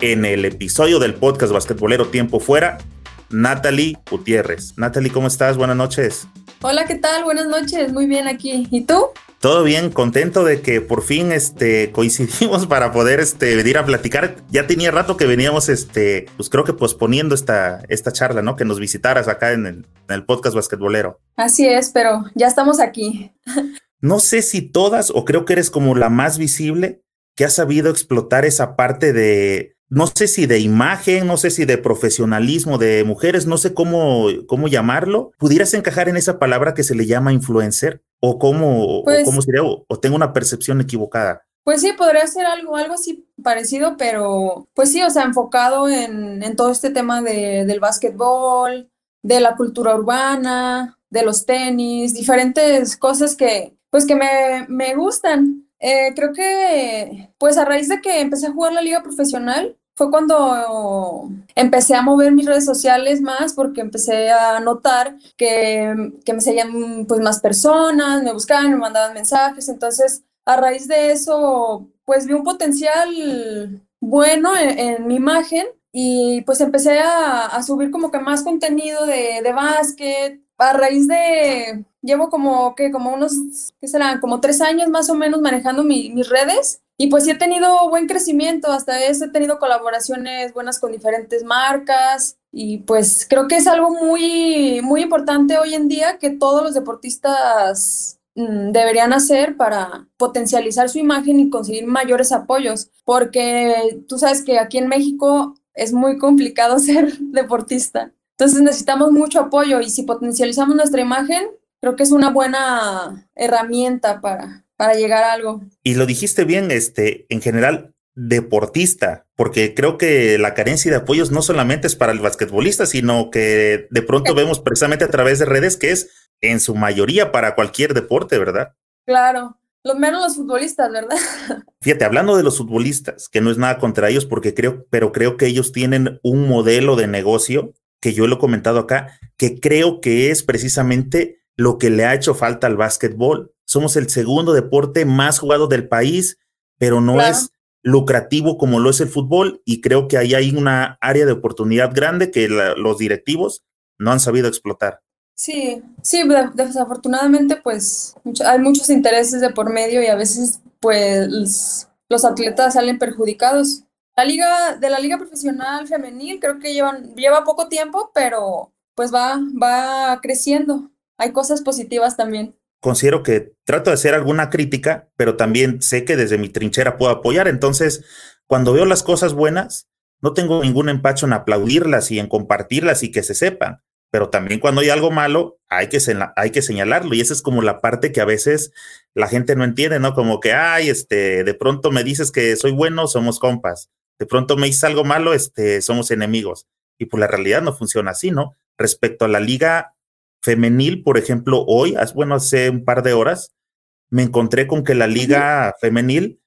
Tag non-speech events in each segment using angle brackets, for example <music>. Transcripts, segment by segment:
en el episodio del podcast basquetbolero Tiempo Fuera, Natalie Gutiérrez. Natalie, ¿cómo estás? Buenas noches. Hola, ¿qué tal? Buenas noches, muy bien aquí. ¿Y tú? Todo bien, contento de que por fin este, coincidimos <laughs> para poder este, venir a platicar. Ya tenía rato que veníamos, este, pues creo que posponiendo esta, esta charla, ¿no? Que nos visitaras acá en el, en el podcast basquetbolero. Así es, pero ya estamos aquí. <laughs> No sé si todas, o creo que eres como la más visible, que ha sabido explotar esa parte de, no sé si de imagen, no sé si de profesionalismo de mujeres, no sé cómo, cómo llamarlo. ¿Pudieras encajar en esa palabra que se le llama influencer? ¿O cómo, Pues- cómo sería? O, o tengo una percepción equivocada? Pues sí, podría ser algo, algo así parecido, pero pues sí, o sea, enfocado en, en todo este tema de, del básquetbol, de la cultura urbana, de los tenis, diferentes cosas que pues que me, me gustan. Eh, creo que pues a raíz de que empecé a jugar la liga profesional, fue cuando empecé a mover mis redes sociales más porque empecé a notar que, que me seguían pues más personas, me buscaban, me mandaban mensajes, entonces a raíz de eso pues vi un potencial bueno en, en mi imagen y pues empecé a, subir como que más contenido de, de básquet. A raíz de, llevo como que como unos, ¿qué serán? Como tres años más o menos manejando mi- mis redes y pues sí he tenido buen crecimiento, hasta eso he tenido colaboraciones buenas con diferentes marcas y pues creo que es algo muy, muy importante hoy en día que todos los deportistas mm, deberían hacer para potencializar su imagen y conseguir mayores apoyos, porque tú sabes que aquí en México es muy complicado <laughs> ser deportista. Entonces necesitamos mucho apoyo y si potencializamos nuestra imagen, creo que es una buena herramienta para, para llegar a algo. Y lo dijiste bien, este, en general, deportista, porque creo que la carencia de apoyos no solamente es para el basquetbolista, sino que de pronto vemos precisamente a través de redes que es en su mayoría para cualquier deporte, ¿verdad? Claro, lo menos los futbolistas, ¿verdad? <laughs> Fíjate, hablando de los futbolistas, que no es nada contra ellos, porque creo, pero creo que ellos tienen un modelo de negocio que yo lo he comentado acá, que creo que es precisamente lo que le ha hecho falta al básquetbol. Somos el segundo deporte más jugado del país, pero no Claro. es lucrativo como lo es el fútbol y creo que ahí hay una área de oportunidad grande que la- los directivos no han sabido explotar. Sí, sí, de- desafortunadamente pues mucho- hay muchos intereses de por medio y a veces pues los atletas salen perjudicados. La liga de la liga profesional femenil creo que llevan lleva poco tiempo, pero pues va va creciendo. Hay cosas positivas también. Considero que trato de hacer alguna crítica, pero también sé que desde mi trinchera puedo apoyar. Entonces, cuando veo las cosas buenas, no tengo ningún empacho en aplaudirlas y en compartirlas y que se sepan. Pero también cuando hay algo malo, hay que, hay que señalarlo. Y esa es como la parte que a veces la gente no entiende, ¿no? Como que, ay, este, de pronto me dices que soy bueno, somos compas. De pronto me dices algo malo, este, somos enemigos. Y pues la realidad no funciona así, ¿no? Respecto a la liga femenil, por ejemplo, hoy, bueno, hace un par de horas, me encontré con que la liga femenil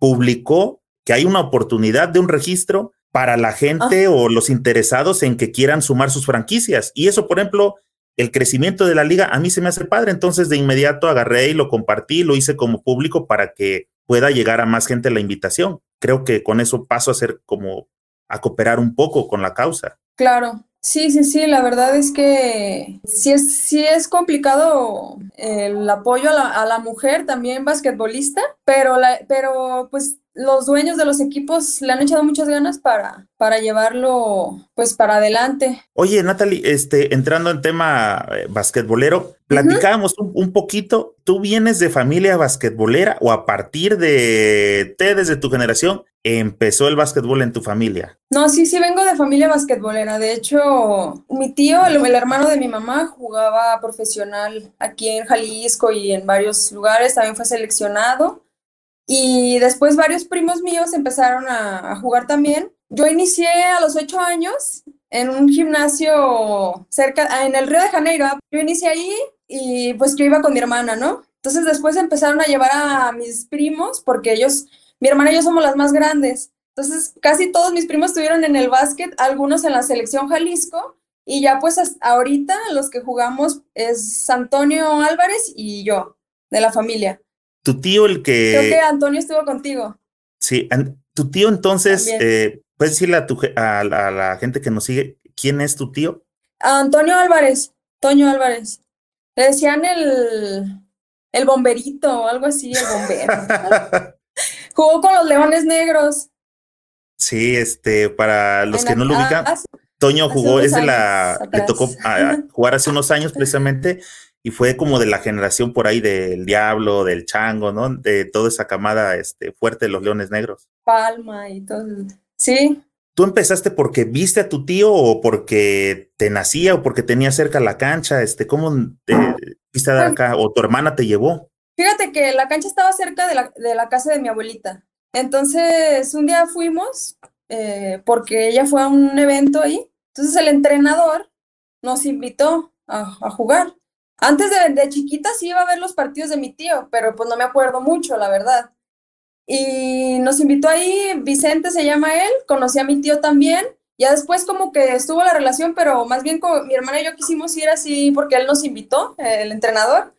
publicó que hay una oportunidad de un registro para la gente o los interesados en que quieran sumar sus franquicias. Y eso, por ejemplo, el crecimiento de la liga a mí se me hace padre. Entonces, de inmediato agarré y lo compartí, lo hice como público para que pueda llegar a más gente la invitación. Creo que con eso paso a ser como a cooperar un poco con la causa. Claro, sí, sí, sí, la verdad es que sí es, sí es complicado el apoyo a la, mujer también basquetbolista, pero, la, pero pues los dueños de los equipos le han echado muchas ganas para, para llevarlo pues para adelante. Oye, Natalie, este, entrando en tema eh, basquetbolero, platicábamos un, un poquito. ¿Tú vienes de familia basquetbolera o a partir de te, desde tu generación, empezó el básquetbol en tu familia? No, sí, sí, vengo de familia basquetbolera. De hecho, mi tío, el, el hermano de mi mamá, jugaba profesional aquí en Jalisco y en varios lugares, también fue seleccionado. Y después varios primos míos empezaron a, jugar también. Yo inicié a los ocho años en un gimnasio cerca, ah, en el Río de Janeiro. Yo inicié ahí y pues yo iba con mi hermana, ¿no? Entonces después empezaron a llevar a mis primos, porque ellos, mi hermana y yo somos las más grandes. Entonces casi todos mis primos estuvieron en el básquet, algunos en la selección Jalisco, y ya pues ahorita los que jugamos es Antonio Álvarez y yo, de la familia. Tu tío el que... Creo que Antonio estuvo contigo. Sí, tu tío entonces, eh, ¿puedes decirle a, tu, a, la gente que nos sigue quién es tu tío? Antonio Álvarez, Toño Álvarez. Le decían el, el bomberito o algo así, el bombero. <laughs> Jugó con los Leones Negros. Sí, este, para los que no lo ubican, Toño jugó, es de la, le tocó jugar hace unos años <laughs> precisamente y fue como de la generación por ahí del Diablo, del Chango, ¿no? De toda esa camada este, fuerte de los Leones Negros. Palma y todo. Sí. ¿Tú empezaste porque viste a tu tío o porque te nacía o porque tenía cerca la cancha? Este, ¿Cómo te viste de acá o tu hermana te llevó? Fíjate que la cancha estaba cerca de la, de la casa de mi abuelita. Entonces, un día fuimos eh, porque ella fue a un evento ahí. Entonces, el entrenador nos invitó a, a jugar. Antes de, de, chiquita sí iba a ver los partidos de mi tío, pero pues no me acuerdo mucho, la verdad. Y nos invitó ahí, Vicente se llama él, conocí a mi tío también. Ya después como que estuvo la relación, pero más bien con mi hermana y yo quisimos ir así porque él nos invitó, el entrenador.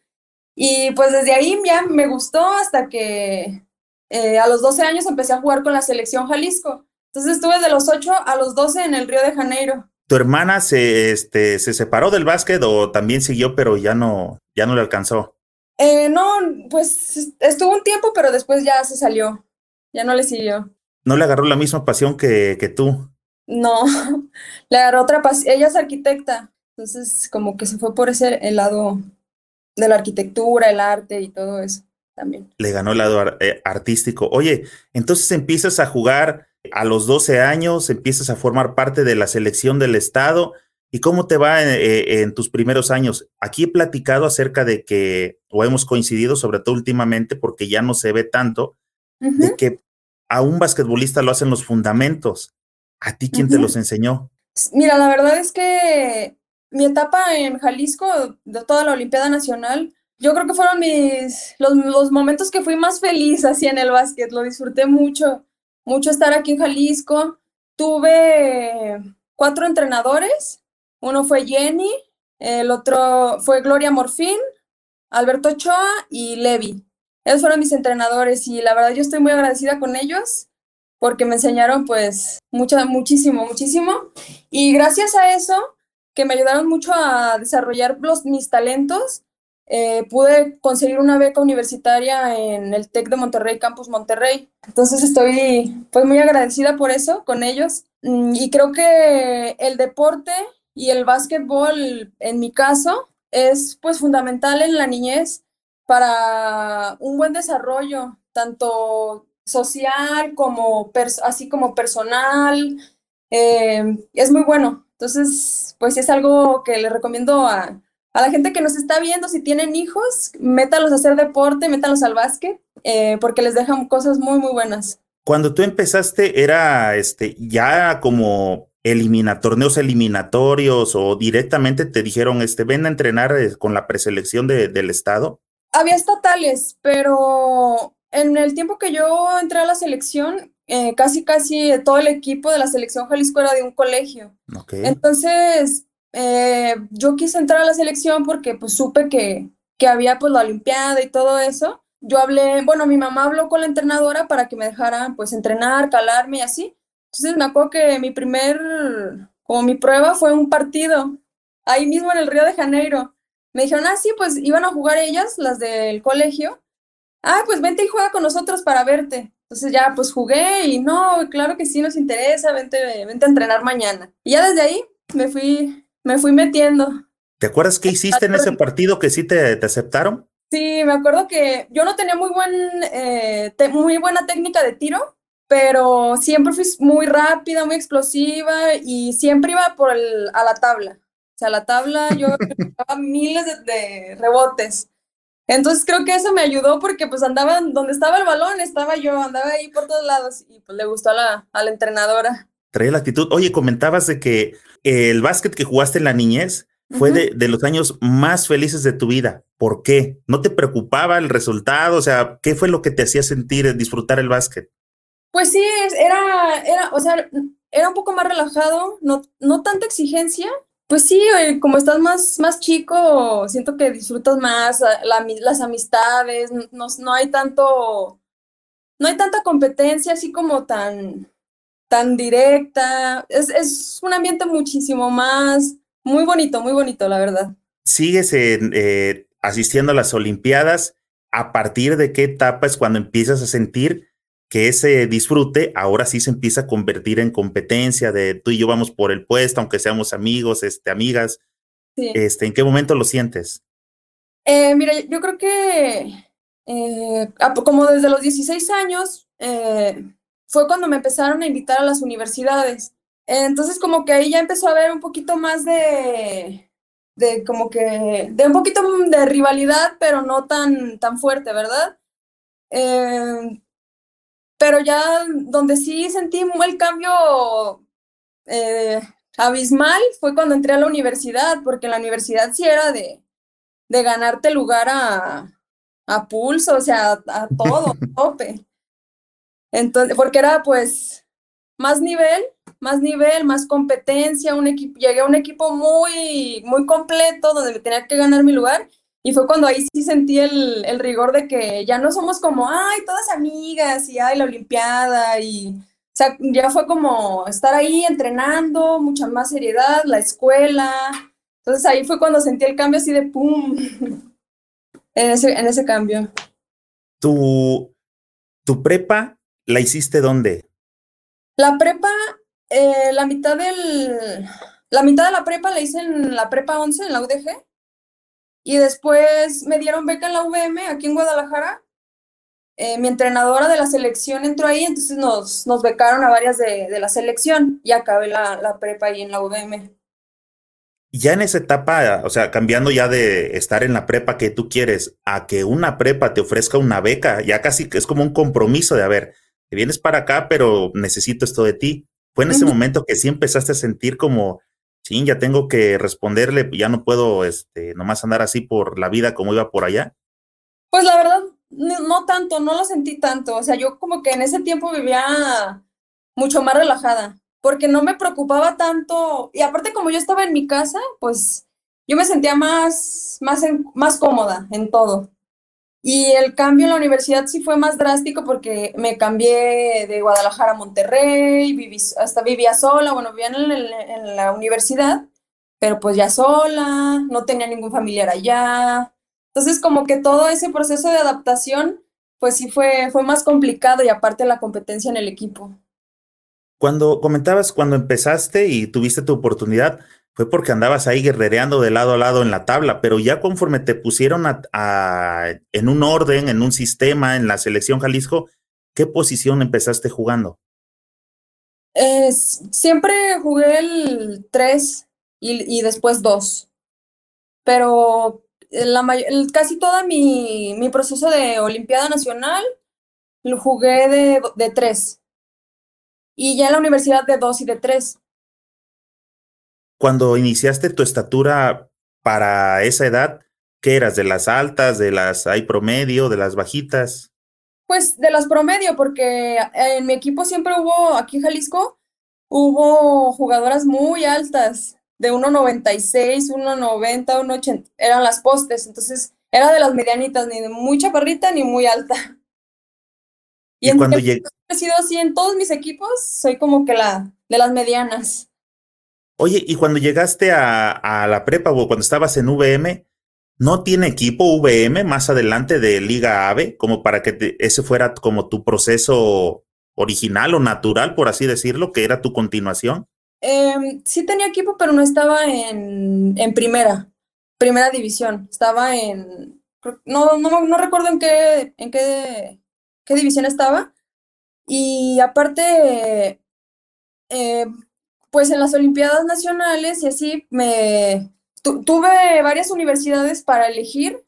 Y pues desde ahí ya me gustó hasta que eh, a los 12 años empecé a jugar con la selección Jalisco. Entonces estuve de los 8 a los 12 en el Río de Janeiro. ¿Tu hermana se, este, se separó del básquet o también siguió, pero ya no, ya no le alcanzó? Eh, no, pues estuvo un tiempo, pero después ya se salió. Ya no le siguió. ¿No le agarró la misma pasión que, que tú? No, <laughs> le agarró otra pasión. Ella es arquitecta, entonces como que se fue por ese el lado de la arquitectura, el arte y todo eso también. Le ganó el lado eh, artístico. Oye, entonces empiezas a jugar a los 12 años, empiezas a formar parte de la selección del Estado. ¿Y cómo te va eh, eh, en, tus primeros años? Aquí he platicado acerca de que, o hemos coincidido, sobre todo últimamente, porque ya no se ve tanto, de que a un basquetbolista lo hacen los fundamentos. ¿A ti quién te los enseñó? Mira, la verdad es que mi etapa en Jalisco, de toda la Olimpiada Nacional, yo creo que fueron mis, los, los, momentos que fui más feliz así en el básquet, lo disfruté mucho, mucho estar aquí en Jalisco. Tuve cuatro entrenadores, uno fue Jenny, el otro fue Gloria Morfín, Alberto Ochoa y Levi. Esos fueron mis entrenadores y la verdad yo estoy muy agradecida con ellos porque me enseñaron pues mucho, muchísimo, muchísimo. Y gracias a eso, que me ayudaron mucho a desarrollar los, mis talentos, eh, pude conseguir una beca universitaria en el TEC de Monterrey, Campus Monterrey. Entonces estoy pues muy agradecida por eso con ellos. Mm, y creo que el deporte y el básquetbol en mi caso es pues fundamental en la niñez para un buen desarrollo tanto social como así como personal. Eh, es muy bueno. Entonces pues es algo que le recomiendo a, a la gente que nos está viendo, si tienen hijos, métalos a hacer deporte, métalos al básquet, eh, porque les dejan cosas muy, muy buenas. Cuando tú empezaste, ¿era este ya como elimina, torneos eliminatorios o directamente te dijeron, este, ven a entrenar eh, con la preselección de, del estado? Había estatales, pero en el tiempo que yo entré a la selección, eh, casi, casi todo el equipo de la selección Jalisco era de un colegio. Entonces, eh, yo quise entrar a la selección porque pues supe que, que había pues la Olimpiada y todo eso. Yo hablé, bueno, mi mamá habló con la entrenadora para que me dejaran pues entrenar, calarme y así. Entonces me acuerdo que mi primer, como mi prueba fue un partido, ahí mismo en el Río de Janeiro. Me dijeron, ah, sí, pues iban a jugar ellas, las del colegio. Ah, pues vente y juega con nosotros para verte. Entonces ya pues jugué y no, claro que sí nos interesa, vente, vente a entrenar mañana. Y ya desde ahí me fui me fui metiendo. ¿Te acuerdas qué hiciste en ese partido que sí te, te aceptaron? Sí, me acuerdo que yo no tenía muy, buen, eh, muy buena técnica de tiro, pero siempre fui muy rápida, muy explosiva y siempre iba por el, a la tabla. O sea, a la tabla yo <laughs> daba miles de, rebotes. Entonces creo que eso me ayudó porque pues andaba donde estaba el balón, estaba yo, andaba ahí por todos lados y pues le gustó a la, a la entrenadora Traía la actitud. Oye, comentabas de que el básquet que jugaste en la niñez fue de, de, los años más felices de tu vida. ¿Por qué? ¿No te preocupaba el resultado? O sea, ¿qué fue lo que te hacía sentir disfrutar el básquet? Pues sí, era, era, o sea, era un poco más relajado, no, no tanta exigencia. Pues sí, como estás más, más chico, siento que disfrutas más la, las amistades, no, no hay tanto, no hay tanta competencia así como tan, tan directa. Es, es un ambiente muchísimo más, muy bonito, muy bonito, la verdad. ¿Sigues eh, asistiendo a las Olimpiadas? ¿A partir de qué etapa es cuando empiezas a sentir que ese disfrute ahora sí se empieza a convertir en competencia de tú y yo vamos por el puesto, aunque seamos amigos, este, amigas. Sí. Este, ¿En qué momento lo sientes? Eh, mira, yo creo que eh, como desde los 16 años eh, fue cuando me empezaron a invitar a las universidades. Entonces como que ahí ya empezó a haber un poquito más de, de como que, de un poquito de rivalidad, pero no tan, tan fuerte, ¿verdad? Eh, pero ya donde sí sentí el cambio eh, abismal fue cuando entré a la universidad, porque en la universidad sí era de, de ganarte lugar a, a pulso, o sea, a, todo, <laughs> tope. Entonces, porque era pues más nivel, más nivel, más competencia, un equipo, llegué a un equipo muy, muy completo donde me tenía que ganar mi lugar y fue cuando ahí sí sentí el, el, rigor de que ya no somos como, ay, todas amigas y ay, la Olimpiada y, o sea, ya fue como estar ahí entrenando, mucha más seriedad, la escuela. Entonces ahí fue cuando sentí el cambio así de pum, <laughs> en ese, en ese cambio. ¿Tu, ¿Tu prepa la hiciste dónde? La prepa, eh, la mitad del, la mitad de la prepa la hice en la prepa 11, en la UDG. Y después me dieron beca en la UVM aquí en Guadalajara. Eh, mi entrenadora de la selección entró ahí, entonces nos, nos becaron a varias de, de la selección y acabé la, la, prepa ahí en la UVM. Ya en esa etapa, o sea, cambiando ya de estar en la prepa que tú quieres a que una prepa te ofrezca una beca, ya casi es como un compromiso de, a ver, te vienes para acá, pero necesito esto de ti. Fue en ese momento que sí empezaste a sentir como, sí, ya tengo que responderle, ya no puedo este, nomás andar así por la vida como iba por allá? Pues la verdad, no, tanto, no lo sentí tanto. O sea, yo como que en ese tiempo vivía mucho más relajada, porque no me preocupaba tanto. Y aparte, como yo estaba en mi casa, pues yo me sentía más, más, más cómoda en todo. Y el cambio en la universidad sí fue más drástico porque me cambié de Guadalajara a Monterrey, viví, hasta vivía sola, bueno, vivía en, la universidad, pero pues ya sola, no tenía ningún familiar allá. Entonces como que todo ese proceso de adaptación, pues sí fue, fue más complicado y aparte la competencia en el equipo. Cuando comentabas, cuando empezaste y tuviste tu oportunidad, fue porque andabas ahí guerrereando de lado a lado en la tabla, pero ya conforme te pusieron a, en un orden, en un sistema, en la selección Jalisco, ¿qué posición empezaste jugando? Eh, siempre jugué el 3 y, después 2, pero la casi todo mi, mi, proceso de Olimpiada Nacional lo jugué de, de 3 y ya en la universidad de 2 y de 3 cuando iniciaste tu estatura para esa edad, ¿qué eras? ¿De las altas, de las hay promedio, de las bajitas? Pues de las promedio, porque en mi equipo siempre hubo, aquí en Jalisco, hubo jugadoras muy altas, de 1,96, 1,90, 1,80, eran las postes, entonces era de las medianitas, ni de muy chaparrita ni muy alta. Y, y cuando llegué... he sido así en todos mis equipos, soy como que la de las medianas. Oye, y cuando llegaste a, la prepa o cuando estabas en VM, ¿no tiene equipo VM más adelante de Liga AVE como para que ese fuera como tu proceso original o natural, por así decirlo, que era tu continuación? Eh, sí tenía equipo, pero no estaba en, primera, primera división. Estaba en, no, no, no recuerdo en qué, en qué división estaba. Y aparte, eh, pues en las Olimpiadas Nacionales y así me tu, tuve varias universidades para elegir.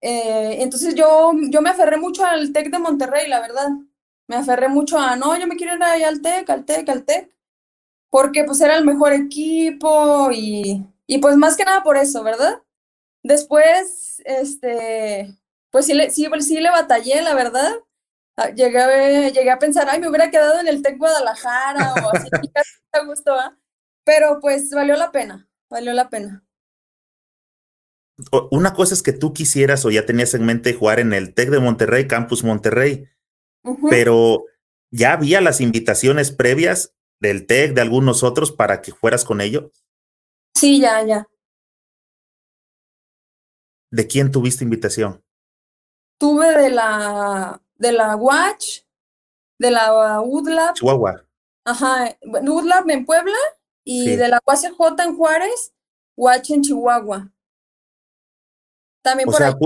Eh, entonces yo, yo me aferré mucho al TEC de Monterrey, la verdad. Me aferré mucho a, no, yo me quiero ir ahí al TEC, al TEC, al TEC. porque pues era el mejor equipo y, y pues más que nada por eso, ¿verdad? Después, este, pues sí, sí le batallé, la verdad. Ah, llegué a, llegué a pensar, ay, me hubiera quedado en el TEC Guadalajara o así, <laughs> casi me gustó, pero pues valió la pena, valió la pena. Una cosa es que tú quisieras o ya tenías en mente jugar en el TEC de Monterrey, Campus Monterrey, pero ya había las invitaciones previas del TEC, de algunos otros, para que fueras con ellos. Sí, ya, ya. ¿De quién tuviste invitación? Tuve de la de la Watch, de la UDLAB. Chihuahua. Ajá, UDLAB en Puebla y de la UACJ en Juárez, Watch en Chihuahua. También o por sea,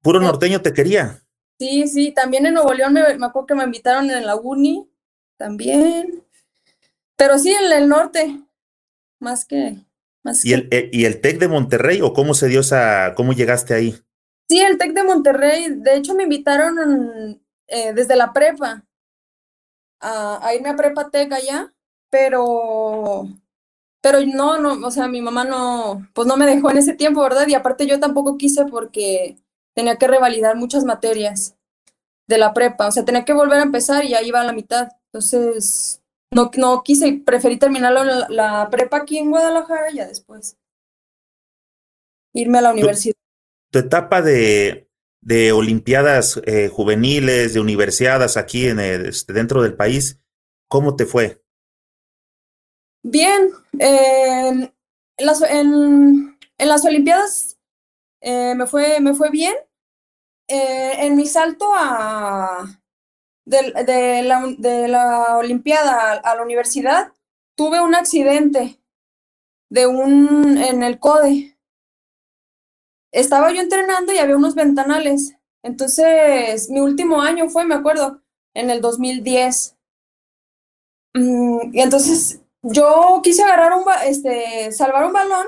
puro norteño te quería. Sí, sí, también en Nuevo León me, me, acuerdo que me invitaron en la Uni, también. Pero sí, en el norte, más que... Más ¿Y, El, eh, ¿Y el TEC de Monterrey o cómo se dio esa, cómo llegaste ahí? Sí, el TEC de Monterrey, de hecho me invitaron eh, desde la prepa a, irme a prepa TEC allá, pero, pero no, no, o sea, mi mamá no, pues no me dejó en ese tiempo, ¿verdad? Y aparte yo tampoco quise porque tenía que revalidar muchas materias de la prepa, o sea, tenía que volver a empezar y ya iba a la mitad, entonces no, no quise, preferí terminar la, la prepa aquí en Guadalajara y ya después irme a la universidad. Tu, tu etapa de, de Olimpiadas eh, juveniles, de universidades aquí en el, este, dentro del país, ¿cómo te fue? Bien, en, las, en, las Olimpiadas eh, me, fue, me fue bien. Eh, en mi salto a, de, la, de la Olimpiada a la universidad, tuve un accidente de un, en el CODE estaba yo entrenando y había unos ventanales. Entonces, mi último año fue, me acuerdo, en el 2010. Mm, y entonces yo quise agarrar un, este, salvar un balón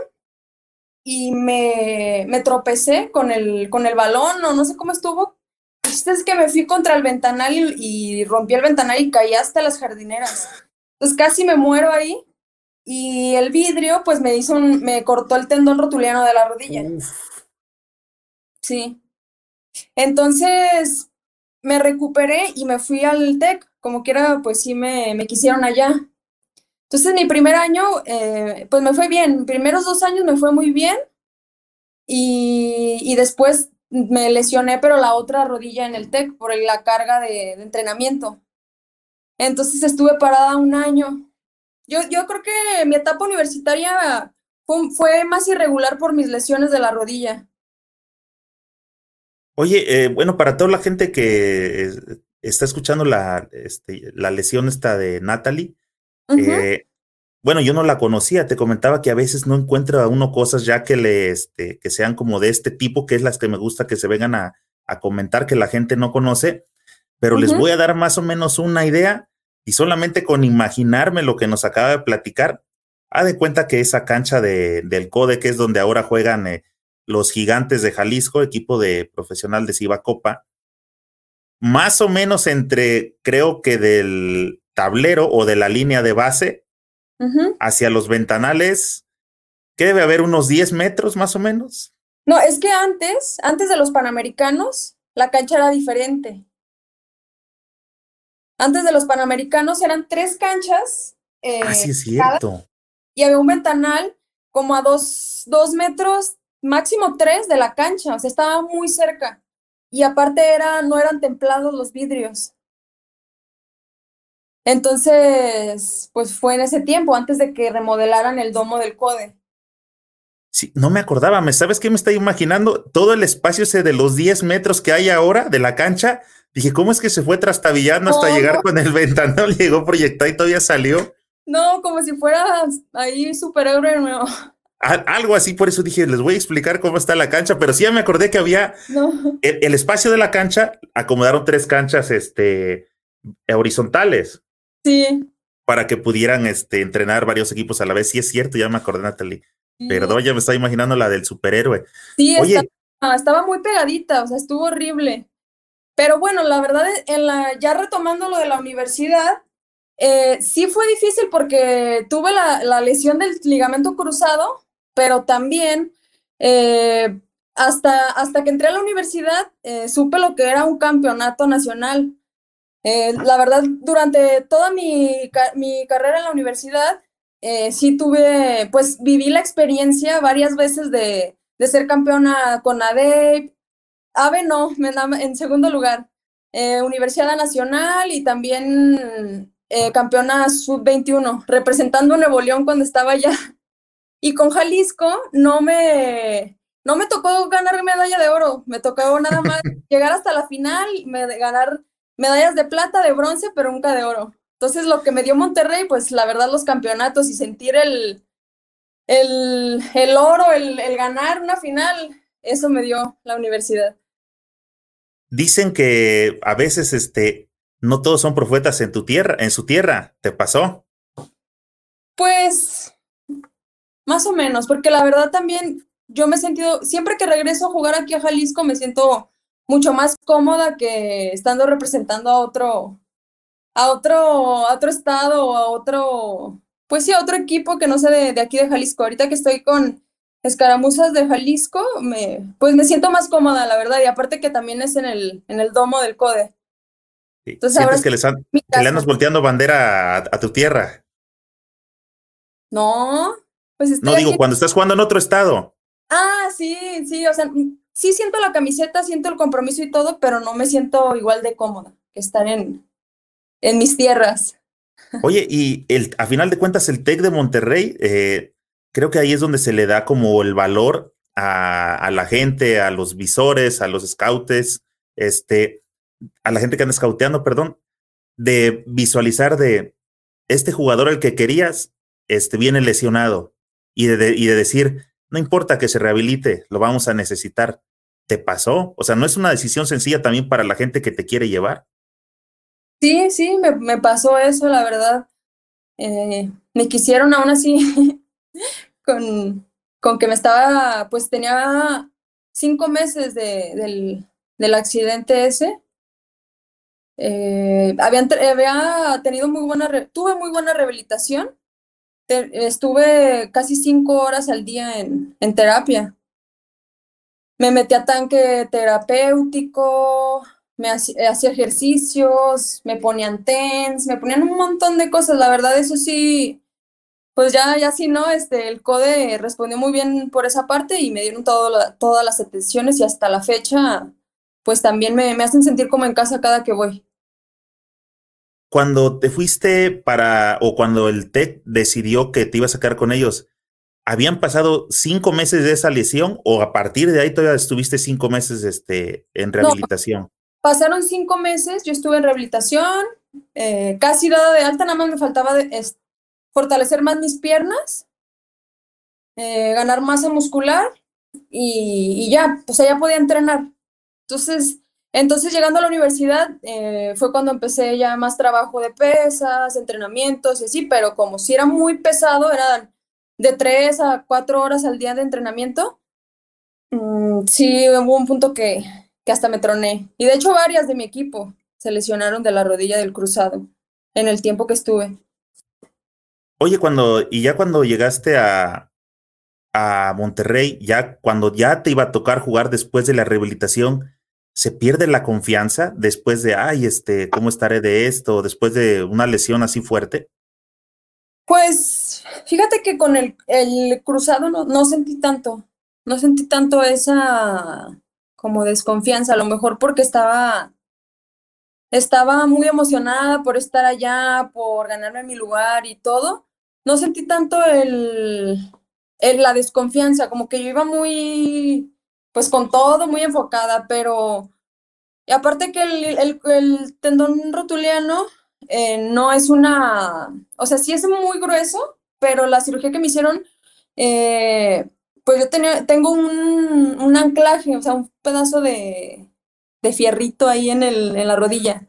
y me, me tropecé con el, con el balón o no sé cómo estuvo. Es que me fui contra el ventanal y, rompí el ventanal y caí hasta las jardineras. Entonces casi me muero ahí y el vidrio pues me hizo un, me cortó el tendón rotuliano de la rodilla. Sí. Entonces me recuperé y me fui al TEC, como quiera, pues sí me, me quisieron allá. Entonces mi primer año, eh, pues me fue bien, primeros dos años me fue muy bien y, y, después me lesioné, pero la otra rodilla en el TEC por la carga de, entrenamiento. Entonces estuve parada un año. Yo, yo creo que mi etapa universitaria fue más irregular por mis lesiones de la rodilla. Oye, eh, bueno, para toda la gente que está escuchando la, este, la lesión esta de Natalie, eh, bueno, yo no la conocía, te comentaba que a veces no encuentra uno cosas ya que le, este, que sean como de este tipo, que es las que me gusta que se vengan a, a comentar que la gente no conoce, pero les voy a dar más o menos una idea y solamente con imaginarme lo que nos acaba de platicar, ha de cuenta que esa cancha de, del CODE, que es donde ahora juegan eh, los Gigantes de Jalisco, equipo de profesional de Ciba Copa, más o menos entre, creo que del tablero o de la línea de base hacia los ventanales, ¿qué debe haber unos 10 metros más o menos? No, es que antes, antes de los Panamericanos, la cancha era diferente. Antes de los Panamericanos eran tres canchas. Eh, Así es cierto. y había un ventanal como a dos, dos metros máximo tres de la cancha, o sea, estaba muy cerca. Y aparte era, no eran templados los vidrios. Entonces, pues fue en ese tiempo, antes de que remodelaran el domo del CODE. Sí, no me acordaba, ¿me sabes qué me está imaginando? Todo el espacio ese de los 10 metros que hay ahora de la cancha. Dije, ¿cómo es que se fue trastabillando hasta llegar con el ventanal? <laughs> Llegó proyectado y todavía salió. No, como si fuera ahí superhéroe nuevo algo así, por eso dije, les voy a explicar cómo está la cancha, pero sí ya me acordé que había el, espacio de la cancha, acomodaron tres canchas este, horizontales. Sí. Para que pudieran este, entrenar varios equipos a la vez. Sí, es cierto, ya me acordé, Natalie. Perdón, ya me estaba imaginando la del superhéroe. Sí, estaba, muy pegadita, o sea, estuvo horrible. Pero bueno, la verdad, en la, ya retomando lo de la universidad, Eh, sí fue difícil porque tuve la, lesión del ligamento cruzado, pero también eh, hasta, hasta que entré a la universidad eh, supe lo que era un campeonato nacional. la verdad, durante toda mi, mi, carrera en la universidad, sí tuve, pues viví la experiencia varias veces de, de ser campeona con ADEP. AVE no, me en segundo lugar. Universidad Nacional y también eh, campeona sub-21, representando Nuevo León cuando estaba allá. Y con Jalisco no me, no me tocó ganar medalla de oro, me tocó nada más <laughs> llegar hasta la final, me, ganar medallas de plata, de bronce, pero nunca de oro. Entonces lo que me dio Monterrey, pues la verdad los campeonatos y sentir el, el, el oro, el, el ganar una final, eso me dio la universidad. Dicen que a veces este, no todos son profetas en tu tierra, en su tierra. ¿Te pasó? Pues más o menos, porque la verdad también yo me he sentido, siempre que regreso a jugar aquí a Jalisco, me siento mucho más cómoda que estando representando a otro, a otro, a otro estado o a otro, pues sí, a otro equipo que no sé de, de aquí de Jalisco. Ahorita que estoy con escaramuzas de Jalisco, me, pues me siento más cómoda, la verdad, y aparte que también es en el, en el domo del CODE. Sientes que, le andas volteando bandera a, tu tierra. No, pues No digo, cuando estás jugando en otro estado. Ah, sí, sí, o sea, sí siento la camiseta, siento el compromiso y todo, pero no me siento igual de cómoda que estar en, en mis tierras. Oye, y el, a final de cuentas, el TEC de Monterrey, eh, creo que ahí es donde se le da como el valor a, a la gente, a los visores, a los scouts, este, a la gente que anda scouteando, perdón, de visualizar de este jugador el que querías, este viene lesionado y de, y de decir, no importa que se rehabilite, lo vamos a necesitar. ¿Te pasó? O sea, ¿no es una decisión sencilla también para la gente que te quiere llevar? Sí, sí, me, me pasó eso, la verdad. Eh, me quisieron aún así <laughs> con, con que me estaba, pues tenía cinco meses de, del, del accidente ese eh, había tenido muy buena, tuve muy buena rehabilitación. Estuve casi cinco horas al día en, terapia. Me metí a tanque terapéutico, me hacía, ejercicios, me ponían TENS, me ponían un montón de cosas. La verdad, eso sí, pues ya, ya sí, ¿no? Este, el CODE respondió muy bien por esa parte y me dieron todas las atenciones y hasta la fecha, pues también me hacen sentir como en casa cada que voy. Cuando te fuiste para, o cuando el TEC decidió que te iba a sacar con ellos, ¿habían pasado cinco meses de esa lesión o a partir de ahí todavía estuviste cinco meses este, en rehabilitación? pasaron cinco meses, yo estuve en rehabilitación, eh, casi dada de alta, nada más me faltaba fortalecer más mis piernas, eh, ganar masa muscular y, y ya, pues allá podía entrenar. Entonces, entonces, llegando a la universidad, eh, fue cuando empecé ya más trabajo de pesas, entrenamientos y así, pero como si era muy pesado, eran de tres a cuatro horas al día de entrenamiento, mm, sí hubo un punto que, que hasta me troné. Y de hecho, varias de mi equipo se lesionaron de la rodilla del cruzado en el tiempo que estuve. Oye, cuando, y ya cuando llegaste a, a Monterrey, ya cuando ya te iba a tocar jugar después de la rehabilitación, se pierde la confianza después de, ay, este, ¿cómo estaré de esto? Después de una lesión así fuerte. Pues fíjate que con el, el cruzado no, no sentí tanto, no sentí tanto esa como desconfianza, a lo mejor porque estaba, estaba muy emocionada por estar allá, por ganarme mi lugar y todo. No sentí tanto el, el la desconfianza, como que yo iba muy pues con todo muy enfocada, pero y aparte que el, tendón rotuliano eh, no es una, o sea, sí es muy grueso, pero la cirugía que me hicieron, eh, pues yo tenía, tengo un, un, anclaje, o sea, un pedazo de, de fierrito ahí en, el, en la rodilla.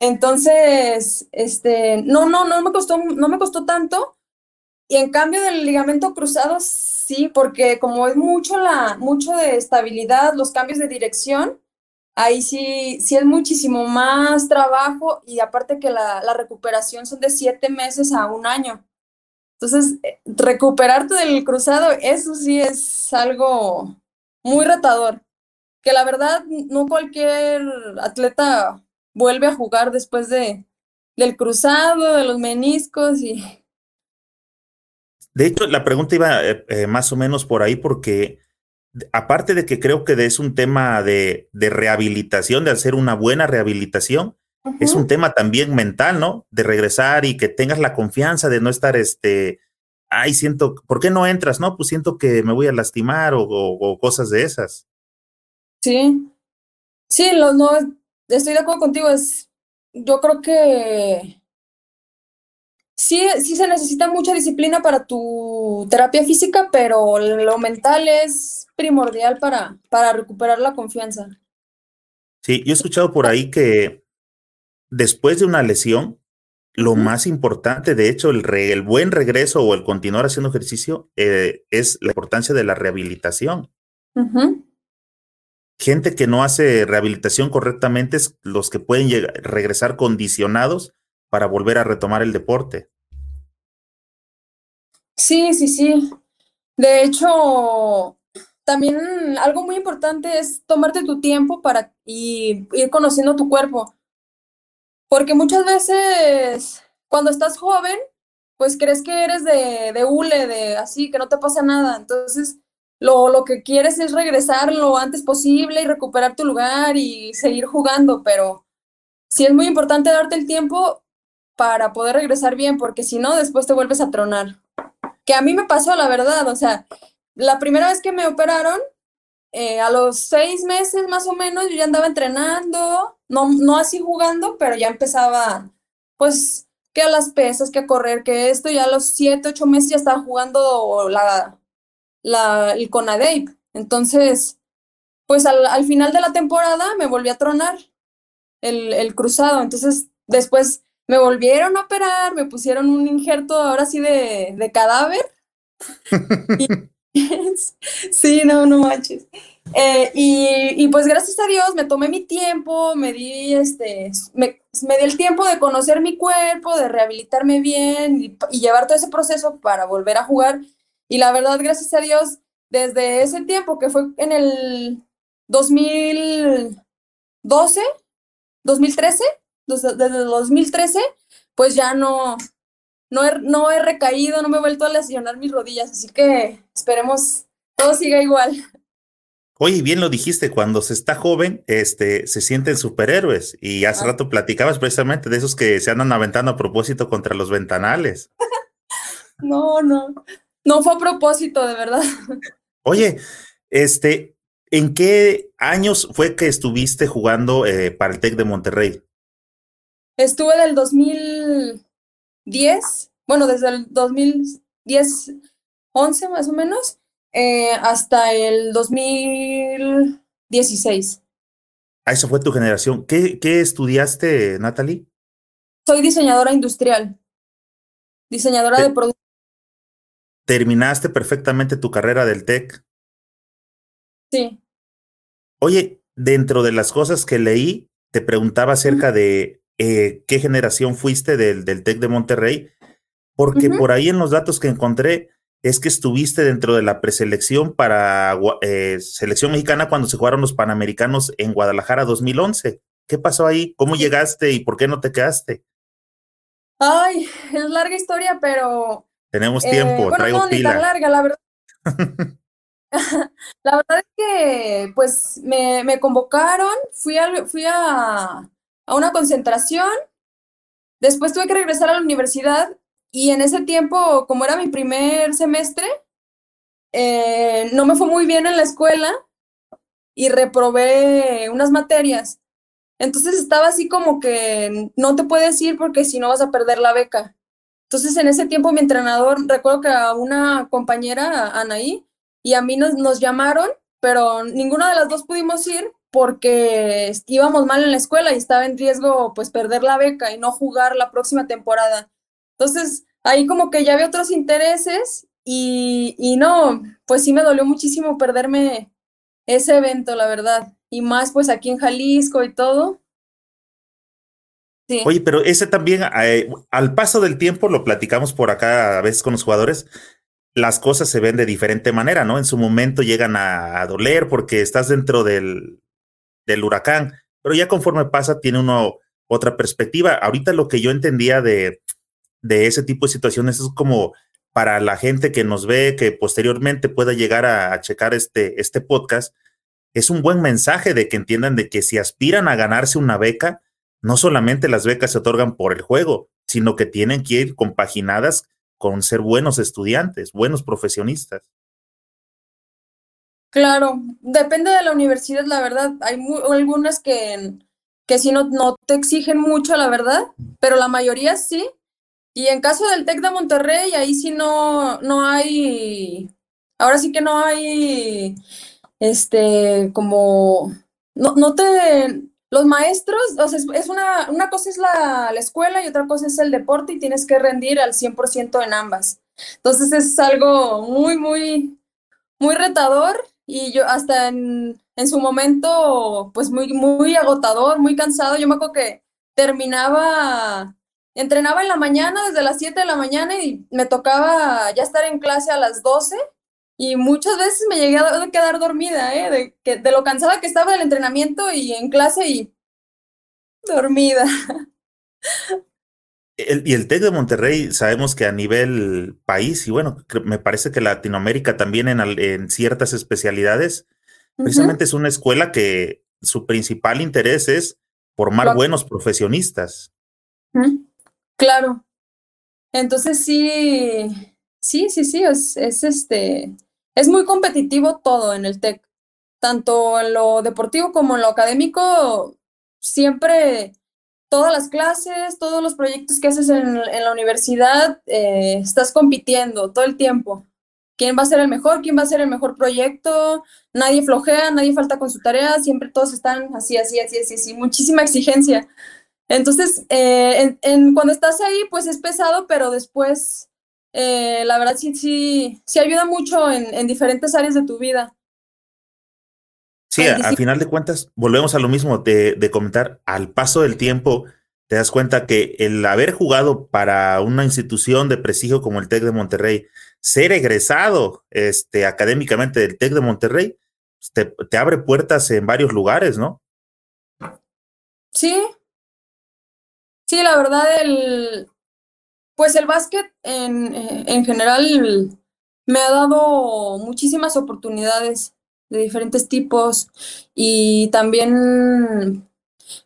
Entonces, este, no, no, no me costó, no me costó tanto. Y en cambio del ligamento cruzado, Sí, porque como es mucho, la, mucho de estabilidad, los cambios de dirección, ahí sí, sí es muchísimo más trabajo y aparte que la, la recuperación son de siete meses a un año. Entonces, eh, recuperarte del cruzado, eso sí es algo muy retador, que la verdad no cualquier atleta vuelve a jugar después de, del cruzado, de los meniscos y... De hecho, la pregunta iba eh, eh, más o menos por ahí porque aparte de que creo que es un tema de, de rehabilitación, de hacer una buena rehabilitación, es un tema también mental, ¿no? De regresar y que tengas la confianza de no estar, este, ay, siento, ¿por qué no entras? No, pues siento que me voy a lastimar o, cosas de esas. Sí, sí, lo, no, estoy de acuerdo contigo, es, yo creo que sí, sí se necesita mucha disciplina para tu terapia física, pero lo mental es primordial para, para recuperar la confianza. Sí, yo he escuchado por ahí que después de una lesión, lo más importante, de hecho, el, el, buen regreso o el continuar haciendo ejercicio eh, es la importancia de la rehabilitación. Gente que no hace rehabilitación correctamente es los que pueden llegar, regresar condicionados para volver a retomar el deporte. Sí, sí, sí. De hecho, también algo muy importante es tomarte tu tiempo para ir conociendo tu cuerpo porque muchas veces cuando estás joven, pues crees que eres de, de hule, de así, que no te pasa nada. Entonces, lo, lo que quieres es regresar lo antes posible y recuperar tu lugar y seguir jugando, pero sí es muy importante darte el tiempo para poder regresar bien, porque si no, después te vuelves a tronar. Que a mí me pasó, la verdad, o sea, la primera vez que me operaron, eh, a los seis meses más o menos yo ya andaba entrenando, no, no así jugando, pero ya empezaba, pues, que a las pesas, que a correr, que esto, ya a los siete, ocho meses ya estaba jugando la, la, el Conadeip. Entonces, pues al, al, final de la temporada me volví a tronar el, el cruzado. Entonces, después me volvieron a operar, me pusieron un injerto ahora sí de, de cadáver. y, <laughs> <laughs> sí, no, no manches. Eh, y, pues gracias a Dios me tomé mi tiempo, me di este, me, me, di el tiempo de conocer mi cuerpo, de rehabilitarme bien y, y, llevar todo ese proceso para volver a jugar. Y la verdad, gracias a Dios, desde ese tiempo que fue en el 2012, 2013, desde el 2013, pues ya no, no he, no he recaído, no me he vuelto a lesionar mis rodillas, así que esperemos todo siga igual. Oye, bien lo dijiste, cuando se está joven, este, se sienten superhéroes. Y hace ah. rato platicabas precisamente de esos que se andan aventando a propósito contra los ventanales. <laughs> no, no, no fue a propósito, de verdad. Oye, este, ¿en qué años fue que estuviste jugando eh, para el TEC de Monterrey? Estuve del 2000, 10, bueno, desde el 2010, 11 más o menos, eh, hasta el 2016. Ah, esa fue tu generación. ¿Qué, qué estudiaste, Natalie? Soy diseñadora industrial, diseñadora de productos. ¿Terminaste perfectamente tu carrera del TEC? Sí. Oye, dentro de las cosas que leí, te preguntaba acerca de eh, qué generación fuiste del, del TEC de Monterrey, porque por ahí en los datos que encontré es que estuviste dentro de la preselección para eh, selección mexicana cuando se jugaron los Panamericanos en Guadalajara 2011. ¿Qué pasó ahí? ¿Cómo llegaste y por qué no te quedaste? Ay, es larga historia, pero... Tenemos tiempo, eh, traigo no, pila. larga, la verdad. <laughs> <laughs> la verdad es que, pues, me, me convocaron, fui a, fui a, a una concentración. Después tuve que regresar a la universidad y en ese tiempo, como era mi primer semestre, eh, no me fue muy bien en la escuela y reprobé unas materias. Entonces estaba así como que no te puedes ir porque si no vas a perder la beca. Entonces en ese tiempo mi entrenador, recuerdo que a una compañera, Anaí, y a mí nos, nos llamaron, pero ninguna de las dos pudimos ir porque íbamos mal en la escuela y estaba en riesgo pues perder la beca y no jugar la próxima temporada. Entonces, ahí como que ya había otros intereses y, y no, pues sí me dolió muchísimo perderme ese evento, la verdad. y más pues aquí en Jalisco y todo. Sí. Oye, pero ese también, eh, al paso del tiempo, lo platicamos por acá a veces con los jugadores, las cosas se ven de diferente manera, ¿no? En su momento llegan a, doler porque estás dentro del, del, huracán, pero ya conforme pasa tiene uno otra perspectiva. Ahorita lo que yo entendía de, de ese tipo de situaciones es como para la gente que nos ve, que posteriormente pueda llegar a, a checar este, este podcast, es un buen mensaje de que entiendan de que si aspiran a ganarse una beca, no solamente las becas se otorgan por el juego, sino que tienen que ir compaginadas con ser buenos estudiantes, buenos profesionistas. Claro, depende de la universidad, la verdad. Hay algunas que, que sí no, no te exigen mucho, la verdad, pero la mayoría sí. Y en caso del TEC de Monterrey, ahí sí no, no hay, ahora sí que no hay, este, como, no, no te, los maestros, o sea, es una, una cosa es la, la, escuela y otra cosa es el deporte y tienes que rendir al 100% en ambas. Entonces es algo muy, muy, muy retador y yo hasta en, en, su momento, pues muy, muy agotador, muy cansado. Yo me acuerdo que terminaba, entrenaba en la mañana, desde las 7 de la mañana y me tocaba ya estar en clase a las 12 y muchas veces me llegué a quedar dormida, ¿eh? De, que, de lo cansada que estaba del entrenamiento y en clase y dormida. <laughs> y el TEC de Monterrey, sabemos que a nivel país, y bueno, me parece que Latinoamérica también en, en ciertas especialidades, precisamente es una escuela que su principal interés es formar buenos profesionistas. Claro. Entonces sí, sí, sí, sí, es, es este, es muy competitivo todo en el TEC, tanto en lo deportivo como en lo académico, siempre todas las clases, todos los proyectos que haces en, la universidad, eh, estás compitiendo todo el tiempo. ¿Quién va a ser el mejor? ¿Quién va a ser el mejor proyecto? Nadie flojea, nadie falta con su tarea, siempre todos están así, así, así, así, así, muchísima exigencia. Entonces, eh, cuando estás ahí, pues es pesado, pero después eh, la verdad sí, sí, sí ayuda mucho en diferentes áreas de tu vida. Sí, al final de cuentas, volvemos a lo mismo de, de, comentar, al paso del tiempo, te das cuenta que el haber jugado para una institución de prestigio como el TEC de Monterrey, ser egresado este, académicamente del TEC de Monterrey, pues, te, te abre puertas en varios lugares, ¿no? Sí. Sí, la verdad, el, pues el básquet en, eh, en general me ha dado muchísimas oportunidades de diferentes tipos y también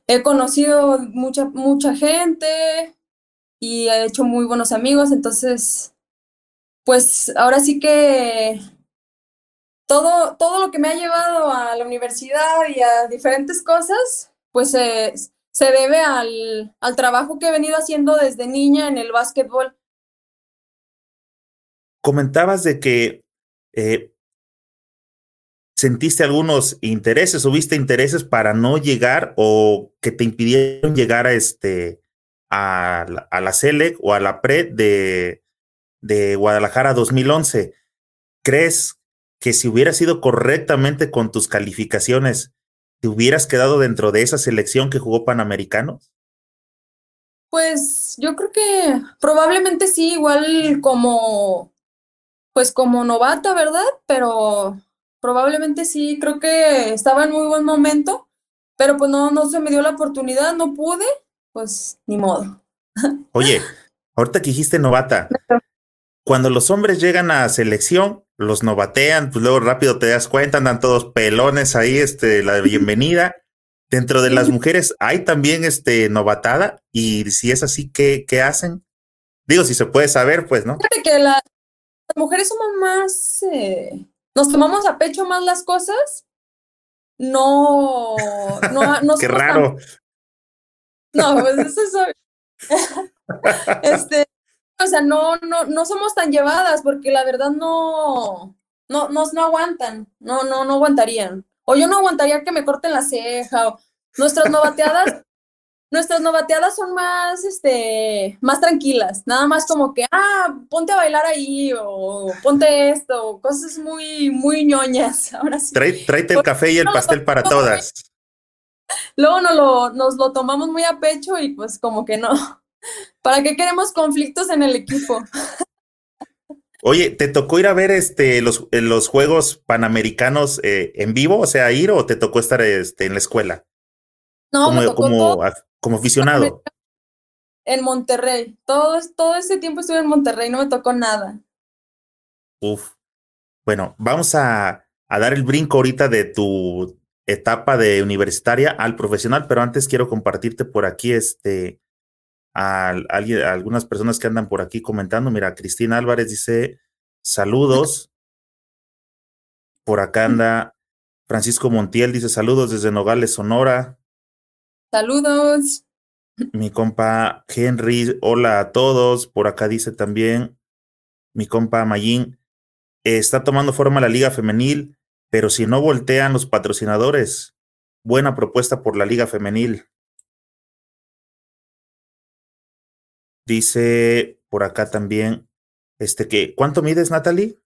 he conocido mucha, mucha gente y he hecho muy buenos amigos, entonces, pues ahora sí que todo, todo lo que me ha llevado a la universidad y a diferentes cosas, pues es se debe al, al trabajo que he venido haciendo desde niña en el básquetbol. Comentabas de que eh, sentiste algunos intereses o viste intereses para no llegar o que te impidieron llegar a este a, la, a la CELEC o a la PRE de, de Guadalajara 2011. ¿Crees que si hubiera sido correctamente con tus calificaciones, ¿te hubieras quedado dentro de esa selección que jugó Panamericanos? Pues yo creo que probablemente sí, igual como, pues como novata, ¿verdad? Pero probablemente sí, creo que estaba en muy buen momento, pero pues no, no se me dio la oportunidad, no pude, pues ni modo. <laughs> Oye, ahorita que dijiste novata, cuando los hombres llegan a selección, los novatean, pues luego rápido te das cuenta, andan todos pelones ahí, este, la bienvenida. Dentro de las mujeres hay también este novatada y si es así, ¿qué, qué hacen? Digo, si se puede saber, pues, ¿no? Fíjate que las mujeres somos más, eh, nos tomamos a pecho más las cosas. No, no, <laughs> no. Qué raro. No, pues eso es. <laughs> este, o sea, no, no, no somos tan llevadas porque la verdad no, no, no, no aguantan, no, no, no aguantarían. O yo no aguantaría que me corten la ceja, o nuestras novateadas, nuestras novateadas son más, este, más tranquilas, nada más como que, ah, ponte a bailar ahí o ponte esto, cosas muy, muy ñoñas. <laughs> Ahora sí. Trae, tráete el café y el pastel para todas. Luego nos lo, nos lo tomamos muy a pecho y pues como que no. <laughs> ¿Para qué queremos conflictos en el equipo? <laughs> Oye, ¿te tocó ir a ver este los, los Juegos Panamericanos eh, en vivo? O sea, ir o te tocó estar este, en la escuela? No, como, me tocó como, todo como aficionado. en Monterrey. Todo, todo ese tiempo estuve en Monterrey, no me tocó nada. Uf. Bueno, vamos a, a dar el brinco ahorita de tu etapa de universitaria al profesional, pero antes quiero compartirte por aquí este a, alguien- a algunas personas que andan por aquí comentando. Mira, Cristina Álvarez dice saludos. Por acá anda Francisco Montiel, dice saludos desde Nogales, Sonora. Saludos. Mi compa Henry, hola a todos. Por acá dice también mi compa Mayín, está tomando forma la liga femenil, pero si no voltean los patrocinadores, buena propuesta por la liga femenil. Dice por acá también, este que, ¿cuánto mides, Natalie?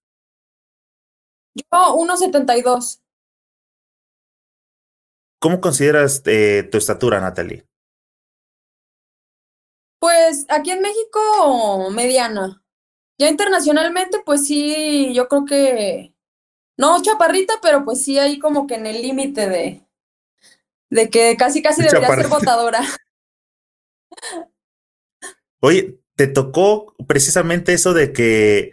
Yo 1.72. ¿Cómo consideras eh, tu estatura, Natalie? Pues aquí en México, mediana. Ya internacionalmente, pues sí, yo creo que no chaparrita, pero pues sí ahí como que en el límite de, de que casi casi debería ser botadora. <laughs> Oye, ¿te tocó precisamente eso de que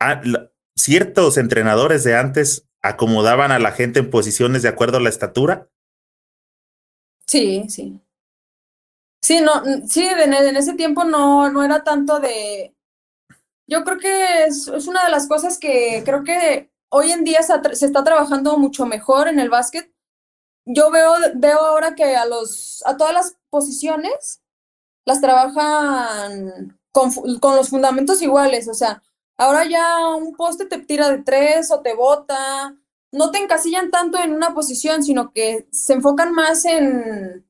ah, la- ciertos entrenadores de antes acomodaban a la gente en posiciones de acuerdo a la estatura? Sí, sí. Sí, no, sí, en, e- en ese tiempo no, no era tanto de. Yo creo que es, es una de las cosas que creo que hoy en día se, se está trabajando mucho mejor en el básquet. Yo veo, veo ahora que a los, a todas las posiciones las trabajan con, con los fundamentos iguales. O sea, ahora ya un poste te tira de tres o te bota. No te encasillan tanto en una posición, sino que se enfocan más en,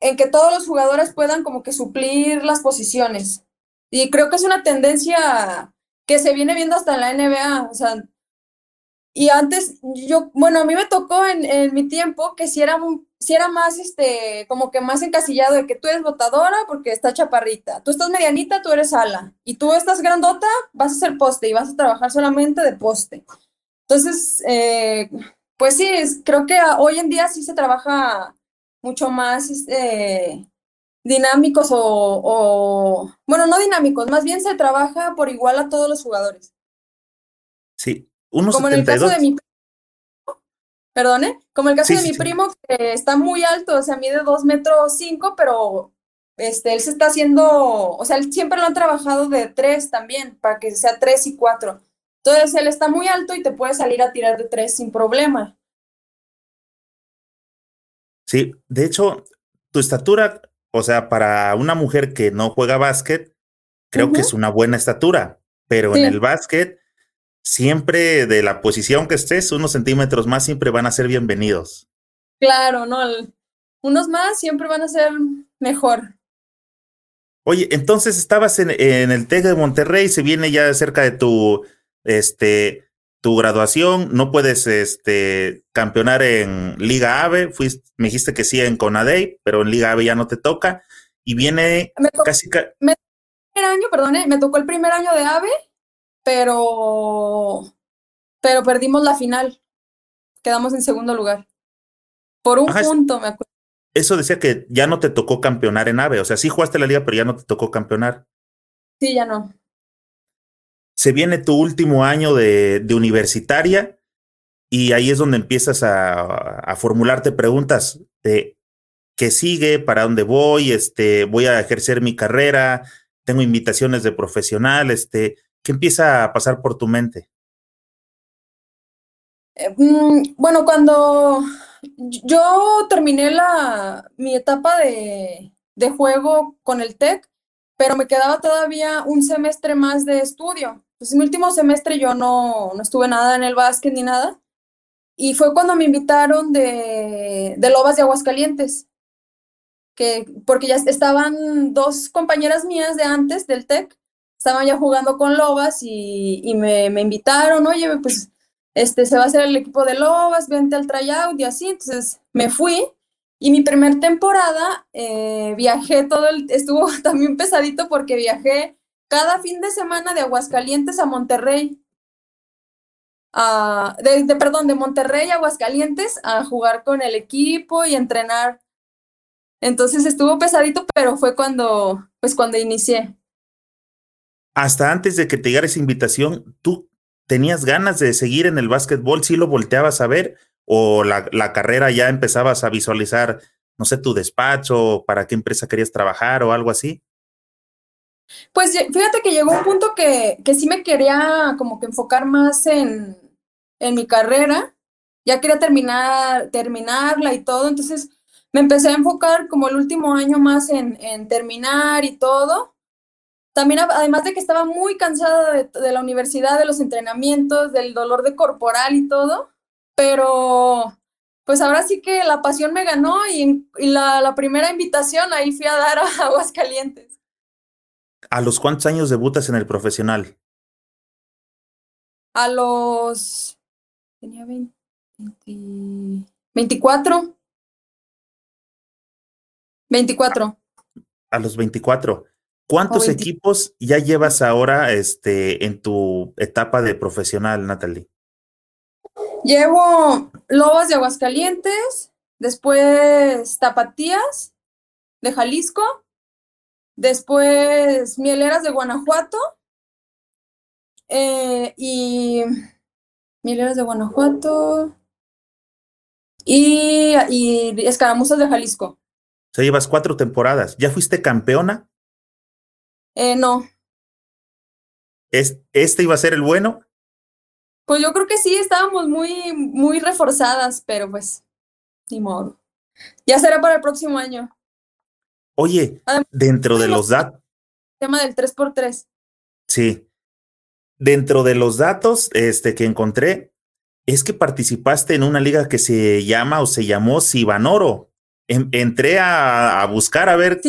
en que todos los jugadores puedan como que suplir las posiciones. Y creo que es una tendencia que se viene viendo hasta en la NBA. O sea, y antes, yo, bueno, a mí me tocó en, en mi tiempo que si era, un- si era más, este, como que más encasillado de que tú eres botadora porque está chaparrita, tú estás medianita, tú eres ala, y tú estás grandota, vas a ser poste y vas a trabajar solamente de poste. Entonces, eh, pues sí, es- creo que hoy en día sí se trabaja mucho más, este, dinámicos o, o, bueno, no dinámicos, más bien se trabaja por igual a todos los jugadores. Sí, Como en el caso 1.72. de mi Perdone, como el caso Sí, de mi sí. primo que está muy alto, o sea, mide dos metros cinco, pero este, él se está haciendo, o sea, él siempre lo han trabajado de tres también, para que sea tres y cuatro. Entonces, él está muy alto y te puede salir a tirar de tres sin problema. Sí, de hecho, tu estatura, o sea, para una mujer que no juega básquet, creo que es una buena estatura, pero en el básquet, siempre de la posición que estés, unos centímetros más siempre van a ser bienvenidos. Claro, ¿no? El- unos más siempre van a ser mejor. Oye, entonces estabas en, en el TEC de Monterrey, se viene ya cerca de tu, este, tu graduación, no puedes, este, campeonar en Liga AVE, fuiste, me dijiste que sí en Conadey, pero en Liga AVE ya no te toca, y viene Me tocó casi, ca- el primer año, perdone, me tocó el primer año de AVE, pero, pero perdimos la final. Quedamos en segundo lugar. Por un Ajá, punto, me acuerdo. eso decía que ya no te tocó campeonar en AVE, o sea, sí jugaste la liga, pero ya no te tocó campeonar. Sí, ya no. Se viene tu último año de, de universitaria y ahí es donde empiezas a, a formularte preguntas de qué sigue, para dónde voy, este, voy a ejercer mi carrera, tengo invitaciones de profesional, este, ¿qué empieza a pasar por tu mente? Eh, mm, bueno, cuando yo terminé la, mi etapa de, de juego con el TEC, pero me quedaba todavía un semestre más de estudio. Entonces, mi último semestre yo no, no estuve nada en el básquet ni nada. Y fue cuando me invitaron de, de Lobas de Aguascalientes. que, porque ya estaban dos compañeras mías de antes del TEC, estaban ya jugando con Lobas y, me, invitaron, oye, pues este, se va a hacer el equipo de Lobas, vente al tryout y así, entonces me fui. Y mi primer temporada eh, viajé todo el, estuvo <laughs> también pesadito porque viajé cada fin de semana de Aguascalientes a Monterrey. de, perdón, de Monterrey a Aguascalientes a jugar con el equipo y entrenar. Entonces estuvo pesadito, pero fue cuando, pues cuando inicié. Hasta antes de que te llegara esa invitación, ¿tú tenías ganas de seguir en el básquetbol? ¿Sí lo volteabas a ver? ¿O la, la carrera ya empezabas a visualizar, no sé, tu despacho, para qué empresa querías trabajar o algo así? Pues fíjate que llegó un punto que, que sí me quería como que enfocar más en, en mi carrera. Ya quería terminar, terminarla y todo. Entonces me empecé a enfocar como el último año más en, en terminar y todo. También, además de que estaba muy cansada de, de, la universidad, de los entrenamientos, del dolor de corporal y todo, pero pues ahora sí que la pasión me ganó y, y la, la, primera invitación ahí fui a dar a <laughs> Aguascalientes. ¿A los cuántos años debutas en el profesional? A los... Tenía 20, 24. 24. A los 24. ¿Cuántos equipos ya llevas ahora este, en tu etapa de profesional, Natalie? Llevo Lobos de Aguascalientes, después Tapatías de Jalisco, después Mieleras de Guanajuato eh, y Mieleras de Guanajuato y, y Escaramuzas de Jalisco. O sea, llevas cuatro temporadas. ¿Ya fuiste campeona? Eh, no. ¿Es, ¿Este iba a ser el bueno? Pues yo creo que sí, estábamos muy, muy reforzadas, pero pues, ni modo. Ya será para el próximo año. Oye, dentro de los datos. Tema del 3x3. Sí. Dentro de los datos este, que encontré, es que participaste en una liga que se llama o se llamó Sibanoro. entré a, buscar a ver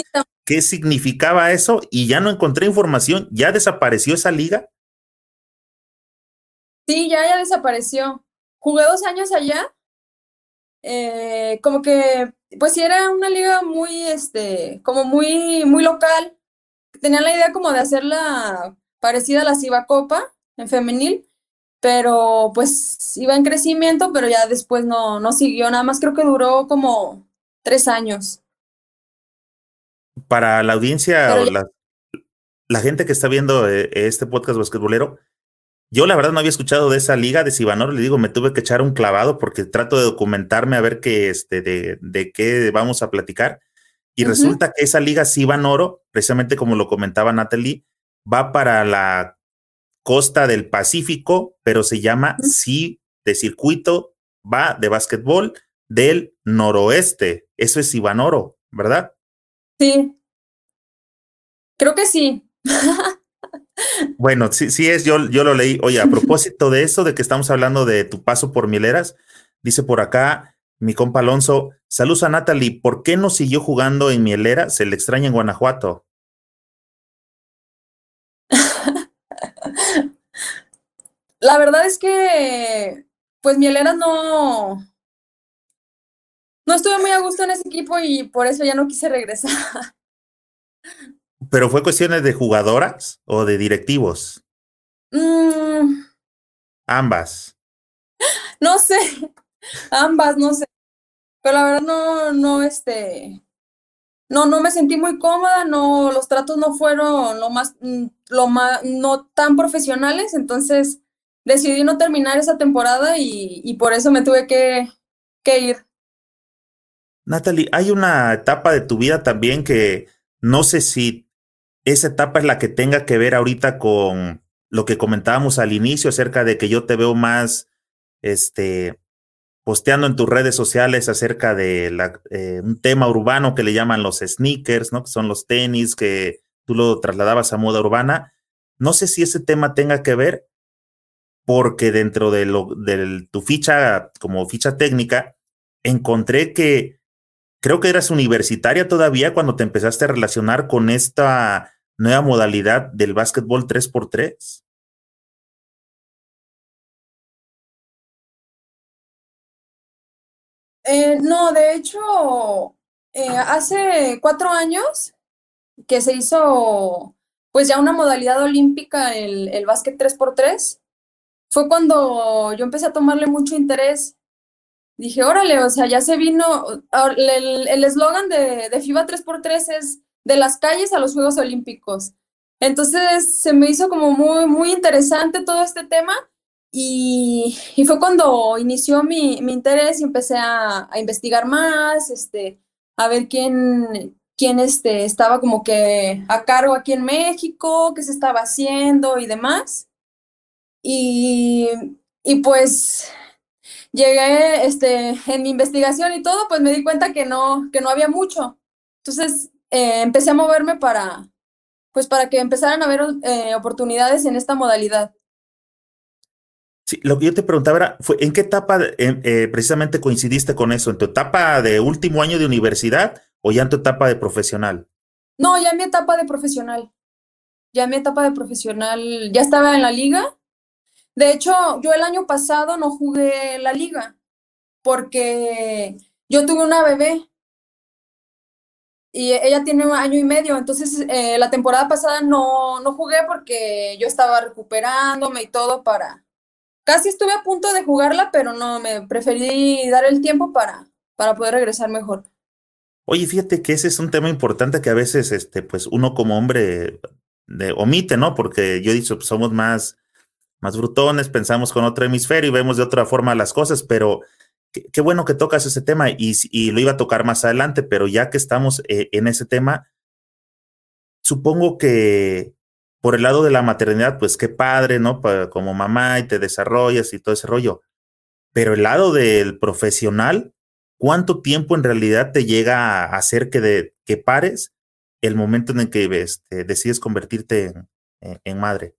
qué significaba eso y ya no encontré información. ¿Ya desapareció esa liga? Sí, ya, ya desapareció. Jugué dos años allá. Eh, como que, pues sí, era una liga muy, este, como muy, muy local. Tenían la idea como de hacerla parecida a la Ciba Copa en femenil, pero pues iba en crecimiento, pero ya después no, no siguió. Nada más creo que duró como tres años. Para la audiencia o la, la, gente que está viendo eh, este podcast basquetbolero, yo la verdad no había escuchado de esa liga de Sibanoro, le digo, me tuve que echar un clavado porque trato de documentarme a ver qué, este, de, de qué vamos a platicar. Y resulta que esa liga Sibanoro, precisamente como lo comentaba Natalie, va para la costa del Pacífico, pero se llama sí de circuito, va de básquetbol del noroeste. Eso es Sibanoro, ¿verdad? Sí. Creo que sí. bueno, sí, sí es, yo, yo lo leí. Oye, a <laughs> propósito de eso, de que estamos hablando de tu paso por Mieleras, dice por acá mi compa Alonso, saludos a Natalie, ¿por qué no siguió jugando en Mielera? Se le extraña en Guanajuato. <laughs> La verdad es que, pues Mielera no, no estuve muy a gusto en ese equipo y por eso ya no quise regresar. ¿Pero fue cuestiones de jugadoras o de directivos? Mm. Ambas. No sé, ambas, no sé. Pero la verdad no, no, este, no, no me sentí muy cómoda, no, los tratos no fueron lo más, mm, lo más, no tan profesionales, entonces decidí no terminar esa temporada y, y por eso me tuve que, que ir. Natalie, hay una etapa de tu vida también que no sé si esa etapa es la que tenga que ver ahorita con lo que comentábamos al inicio acerca de que yo te veo más, este, posteando en tus redes sociales acerca de eh, un tema urbano que le llaman los sneakers, ¿no? Que son los tenis que tú lo trasladabas a moda urbana. No sé si ese tema tenga que ver, porque dentro de, lo, de tu ficha, como ficha técnica, encontré que creo que eras universitaria todavía cuando te empezaste a relacionar con esta nueva modalidad del básquetbol 3x3. Eh, no, de hecho, eh, hace cuatro años que se hizo pues ya una modalidad olímpica, el, el básquet 3x3, fue cuando yo empecé a tomarle mucho interés. Dije, órale, o sea, ya se vino, el eslogan de, de FIBA 3x3 es de las calles a los Juegos Olímpicos. Entonces se me hizo como muy, muy interesante todo este tema y, y fue cuando inició mi, mi interés y empecé a, a, investigar más, este, a ver quién, quién este, estaba como que a cargo aquí en México, qué se estaba haciendo y demás. Y, y pues llegué este, en mi investigación y todo, pues me di cuenta que no, que no había mucho. Entonces eh, empecé a moverme para, pues para que empezaran a haber eh, oportunidades en esta modalidad. Sí, lo que yo te preguntaba era, fue, ¿en qué etapa eh, precisamente coincidiste con eso? ¿En tu etapa de último año de universidad o ya en tu etapa de profesional? No, ya en mi etapa de profesional. Ya en mi etapa de profesional, ya estaba en la liga. De hecho, yo el año pasado no jugué la liga porque yo tuve una bebé y ella tiene un año y medio, entonces eh, la temporada pasada no, no jugué porque yo estaba recuperándome y todo para... Casi estuve a punto de jugarla, pero no, me preferí dar el tiempo para, para poder regresar mejor. Oye, fíjate que ese es un tema importante que a veces, este, pues uno como hombre de, omite, ¿no? Porque yo he dicho, pues somos más, más brutones, pensamos con otro hemisferio y vemos de otra forma las cosas, pero qué, bueno que tocas ese tema y, lo iba a tocar más adelante, pero ya que estamos eh, en ese tema, supongo que por el lado de la maternidad, pues qué padre, ¿no? como mamá y te desarrollas y todo ese rollo. Pero el lado del profesional, ¿cuánto tiempo en realidad te llega a hacer que, de, que pares el momento en el que este, decides convertirte en madre?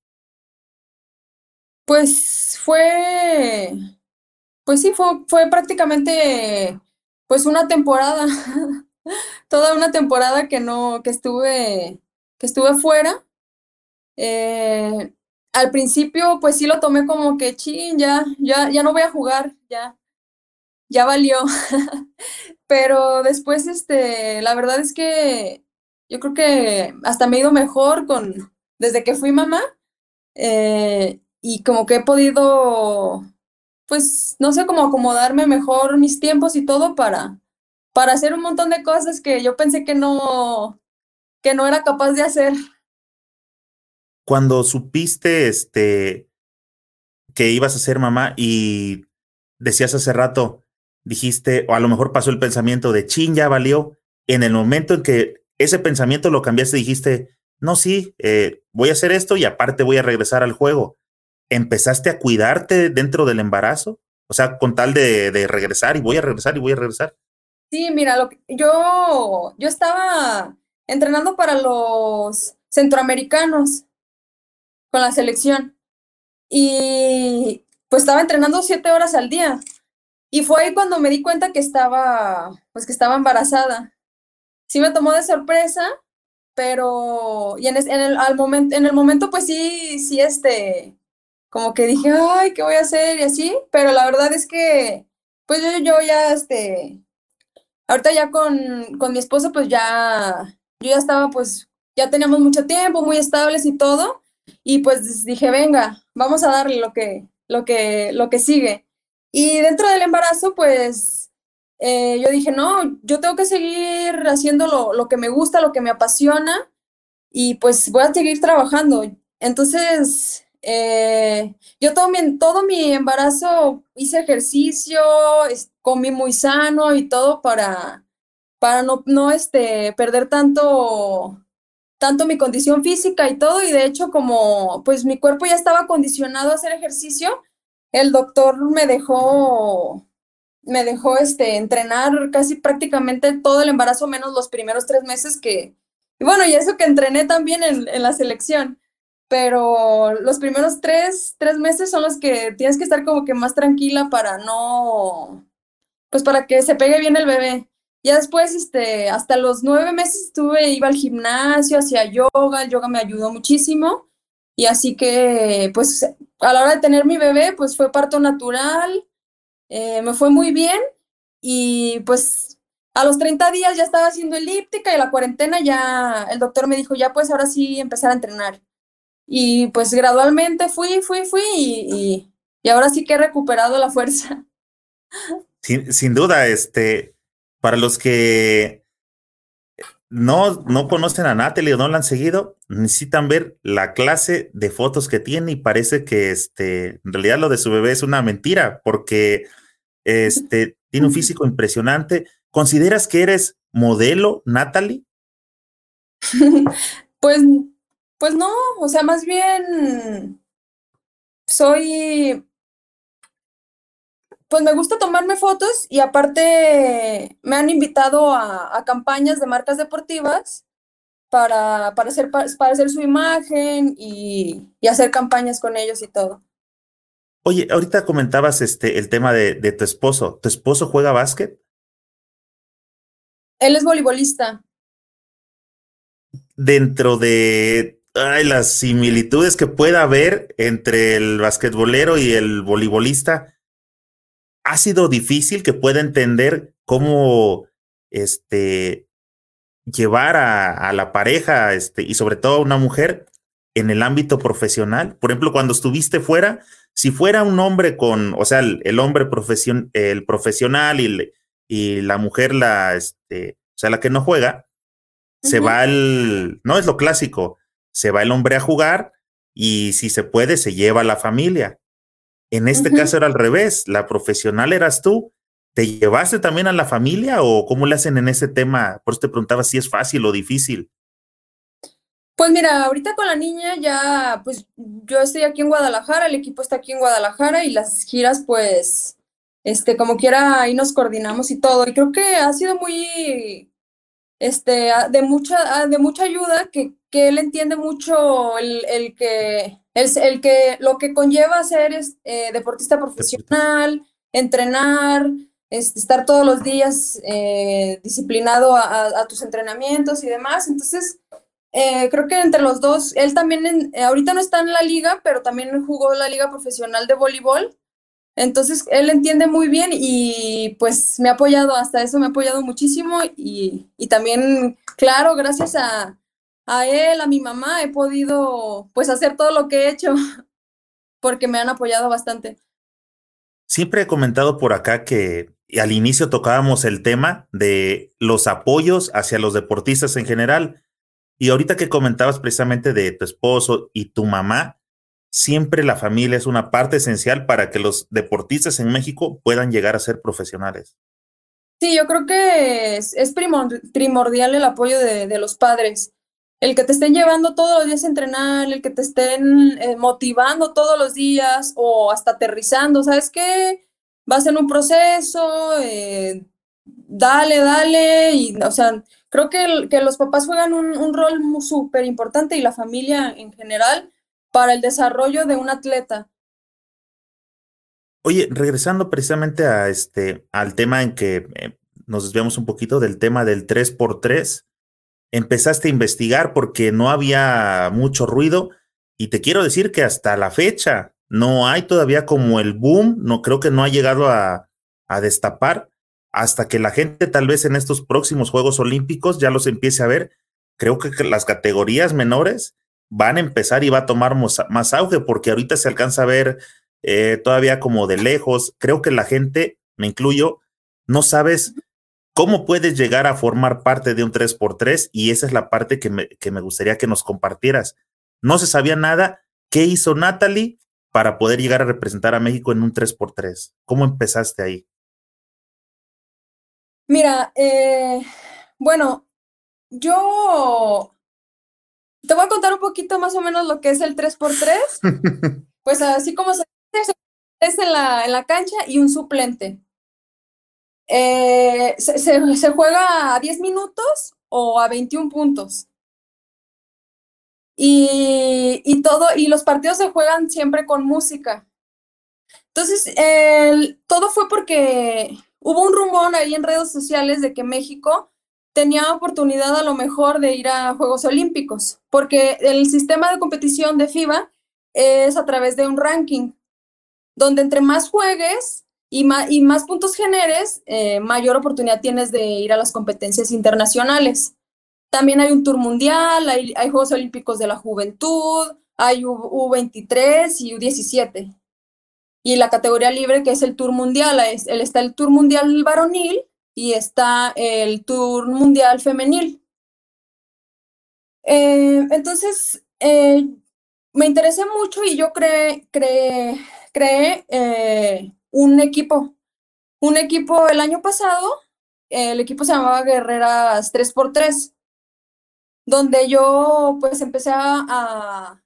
Pues fue pues sí, fue, fue prácticamente pues una temporada, <laughs> toda una temporada que no, que estuve, que estuve fuera. Eh, al principio, pues sí lo tomé como que, ching, ya, ya, ya no voy a jugar, ya, ya valió. <laughs> Pero después, este, la verdad es que yo creo que hasta me he ido mejor con, desde que fui mamá, eh, y como que he podido pues, no sé cómo acomodarme mejor mis tiempos y todo para, para hacer un montón de cosas que yo pensé que no, que no era capaz de hacer. Cuando supiste este que ibas a ser mamá y decías hace rato, dijiste, o a lo mejor pasó el pensamiento de chin, ya valió. En el momento en que ese pensamiento lo cambiaste, dijiste, no, sí, eh, voy a hacer esto y aparte voy a regresar al juego. ¿Empezaste a cuidarte dentro del embarazo? O sea, con tal de, regresar y voy a regresar y voy a regresar. Sí, mira, lo que, yo, yo estaba entrenando para los centroamericanos con la selección y pues estaba entrenando siete horas al día. Y fue ahí cuando me di cuenta que estaba, pues que estaba embarazada. Sí me tomó de sorpresa, pero y en, en el, al momento, en el momento pues sí, sí, este, como que dije, ay, ¿qué voy a hacer? Y así, pero la verdad es que, pues yo, yo ya, este, ahorita ya con, con mi esposo, pues ya, yo ya estaba, pues, ya teníamos mucho tiempo, muy estables y todo, y pues dije, venga, vamos a darle lo que, lo que, lo que sigue. Y dentro del embarazo, pues, eh, yo dije, no, yo tengo que seguir haciendo lo, lo que me gusta, lo que me apasiona, y pues voy a seguir trabajando. Entonces, eh, yo todo mi, todo mi embarazo hice ejercicio, comí muy sano y todo para, para no, no este, perder tanto, tanto mi condición física y todo. Y de hecho, como pues mi cuerpo ya estaba condicionado a hacer ejercicio, el doctor me dejó, me dejó este, entrenar casi prácticamente todo el embarazo, menos los primeros tres meses que, y bueno, y eso que entrené también en, en la selección pero los primeros tres, tres meses son los que tienes que estar como que más tranquila para no, pues para que se pegue bien el bebé. Ya después, este, hasta los nueve meses estuve, iba al gimnasio, hacía yoga, el yoga me ayudó muchísimo. Y así que, pues, a la hora de tener mi bebé, pues fue parto natural, eh, me fue muy bien y pues a los 30 días ya estaba haciendo elíptica y la cuarentena ya, el doctor me dijo, ya pues ahora sí empezar a entrenar. Y pues gradualmente fui, fui, fui y, y, ahora sí que he recuperado la fuerza. <laughs> Sin, sin duda, este, para los que no, no conocen a Natalie o no la han seguido, necesitan ver la clase de fotos que tiene y parece que este, en realidad lo de su bebé es una mentira porque este, <laughs> tiene un físico impresionante. ¿Consideras que eres modelo, Natalie? <laughs> pues, pues no, o sea, más bien soy pues me gusta tomarme fotos y aparte me han invitado a, campañas de marcas deportivas para, para, hacer, para hacer su imagen y, hacer campañas con ellos y todo. Oye, ahorita comentabas este, el tema de, de tu esposo. ¿Tu esposo juega básquet? Él es voleibolista. Dentro de ay, las similitudes que pueda haber entre el basquetbolero y el voleibolista, ha sido difícil que pueda entender cómo este, llevar a, la pareja este, y sobre todo a una mujer en el ámbito profesional. Por ejemplo, cuando estuviste fuera, si fuera un hombre con, o sea, el, hombre profesion, el profesional y, y, la mujer, la, este, o sea, la que no juega, se va el, no es lo clásico, se va el hombre a jugar y si se puede, se lleva a la familia. En este caso era al revés, la profesional eras tú. ¿Te llevaste también a la familia o cómo le hacen en ese tema? Por eso te preguntaba si es fácil o difícil. Pues mira, ahorita con la niña ya, pues yo estoy aquí en Guadalajara, el equipo está aquí en Guadalajara y las giras, pues, este, como quiera, ahí nos coordinamos y todo. Y creo que ha sido muy, este, de mucha, de mucha ayuda, que, que él entiende mucho el, el que es el que lo que conlleva ser eh, deportista profesional, entrenar, estar todos los días eh, disciplinado a, tus entrenamientos y demás. Entonces, eh, creo que entre los dos, él también, ahorita no está en la liga, pero también jugó la liga profesional de voleibol. Entonces, él entiende muy bien y pues me ha apoyado, hasta eso me ha apoyado muchísimo y, y también, claro, gracias a, a él, a mi mamá, he podido pues hacer todo lo que he hecho <laughs> porque me han apoyado bastante. Siempre he comentado por acá que al inicio tocábamos el tema de los apoyos hacia los deportistas en general. Y ahorita que comentabas precisamente de tu esposo y tu mamá, siempre la familia es una parte esencial para que los deportistas en México puedan llegar a ser profesionales. Sí, yo creo que es, primordial el apoyo de, de los padres el que te estén llevando todos los días a entrenar, el que te estén eh, motivando todos los días o hasta aterrizando, ¿sabes qué? Vas en un proceso, eh, dale, dale, y, o sea, creo que, que los papás juegan un, un rol súper importante y la familia en general para el desarrollo de un atleta. Oye, regresando precisamente a este, al tema en que eh, nos desviamos un poquito del tema del 3x3, empezaste a investigar porque no había mucho ruido y te quiero decir que hasta la fecha no hay todavía como el boom, no creo que no ha llegado a, a destapar hasta que la gente tal vez en estos próximos Juegos Olímpicos ya los empiece a ver. Creo que las categorías menores van a empezar y va a tomar más auge porque ahorita se alcanza a ver eh, todavía como de lejos. Creo que la gente, me incluyo, no sabes ¿Cómo puedes llegar a formar parte de un 3x3? Y esa es la parte que me, que me gustaría que nos compartieras. No se sabía nada. ¿Qué hizo Natalie para poder llegar a representar a México en un 3x3? ¿Cómo empezaste ahí? Mira, eh, bueno, yo te voy a contar un poquito más o menos lo que es el 3x3. <laughs> pues así como se es en la, en la cancha y un suplente. Eh, se, juega a 10 minutos o a 21 puntos. Y, todo, y los partidos se juegan siempre con música. Entonces, todo fue porque hubo un rumor ahí en redes sociales de que México tenía oportunidad a lo mejor de ir a Juegos Olímpicos, porque el sistema de competición de FIBA es a través de un ranking, donde entre más juegues y más, puntos generes, eh, mayor oportunidad tienes de ir a las competencias internacionales. También hay un Tour Mundial, hay, Juegos Olímpicos de la Juventud, hay U, 23 y U17. Y la categoría libre, que es el Tour Mundial, es, está el Tour Mundial varonil y está el Tour Mundial femenil. Eh, entonces, eh, me interesé mucho y yo creé, creé, creé eh, un equipo. Un equipo el año pasado, el equipo se llamaba Guerreras 3x3, donde yo pues empecé a,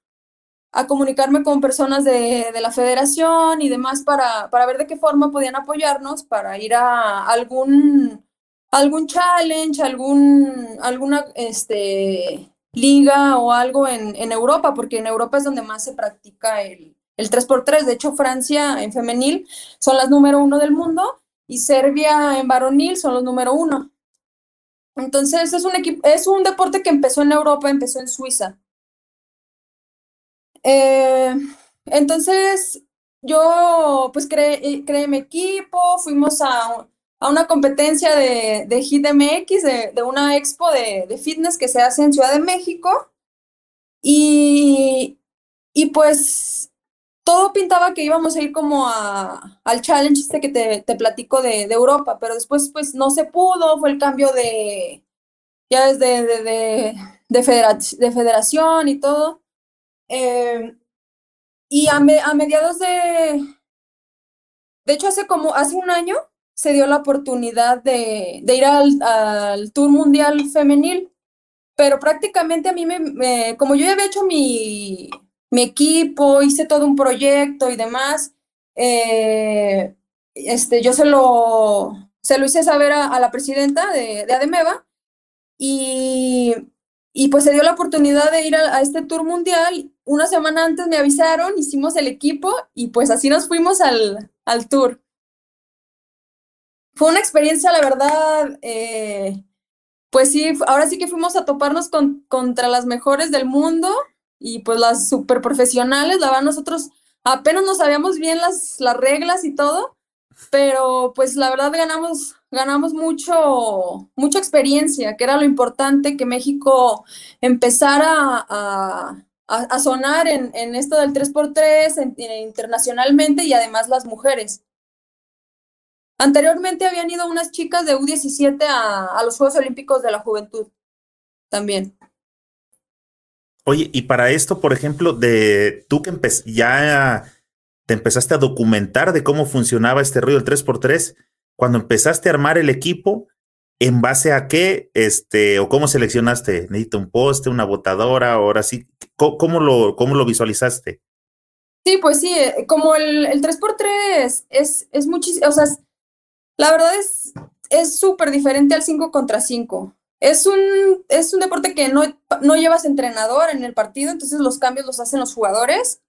a comunicarme con personas de, de, la federación y demás para, para ver de qué forma podían apoyarnos para ir a algún, algún challenge, algún, alguna este, liga o algo en, en, Europa, porque en Europa es donde más se practica el, el 3x3. De hecho, Francia en femenil son las número uno del mundo y Serbia en varonil son los número uno. Entonces es un, es un deporte que empezó en Europa, empezó en Suiza. Eh, entonces, yo pues creé, creé, mi equipo, fuimos a, a una competencia de, de HitMX, de, de, una expo de, de, fitness que se hace en Ciudad de México. Y, y pues todo pintaba que íbamos a ir como a, al challenge este que te, te platico de, Europa, pero después pues no se pudo, fue el cambio de, ya desde de, de, de, federación y todo. Eh, y a, me, a, mediados de, de hecho hace como, hace un año se dio la oportunidad de, de ir al, al, Tour Mundial Femenil, pero prácticamente a mí me, como yo ya había hecho mi, mi equipo, hice todo un proyecto y demás, eh, este, yo se lo, se lo hice saber a, la presidenta de, de Ademeva y y pues se dio la oportunidad de ir a, este tour mundial. Una semana antes me avisaron, hicimos el equipo y pues así nos fuimos al, al tour. Fue una experiencia, la verdad, eh, pues sí, ahora sí que fuimos a toparnos con, contra las mejores del mundo y pues las super profesionales. La verdad, nosotros apenas no sabíamos bien las, las reglas y todo, pero pues la verdad ganamos ganamos mucho, mucha experiencia, que era lo importante que México empezara a, a, sonar en, en, esto del 3x3 en, en, internacionalmente y además las mujeres. Anteriormente habían ido unas chicas de U17 a, a los Juegos Olímpicos de la Juventud también. Oye, y para esto, por ejemplo, de tú que ya te empezaste a documentar de cómo funcionaba este rollo del 3x3, cuando empezaste a armar el equipo, ¿en base a qué, este, o cómo seleccionaste? ¿Necesito un poste, una botadora, ahora sí? ¿Cómo, lo, cómo lo visualizaste? Sí, pues sí, eh, como el, el 3x3 es, es muchísimo, o sea, la verdad es es súper diferente al 5 contra 5. Es un, es un deporte que no, no llevas entrenador en el partido, entonces los cambios los hacen los jugadores.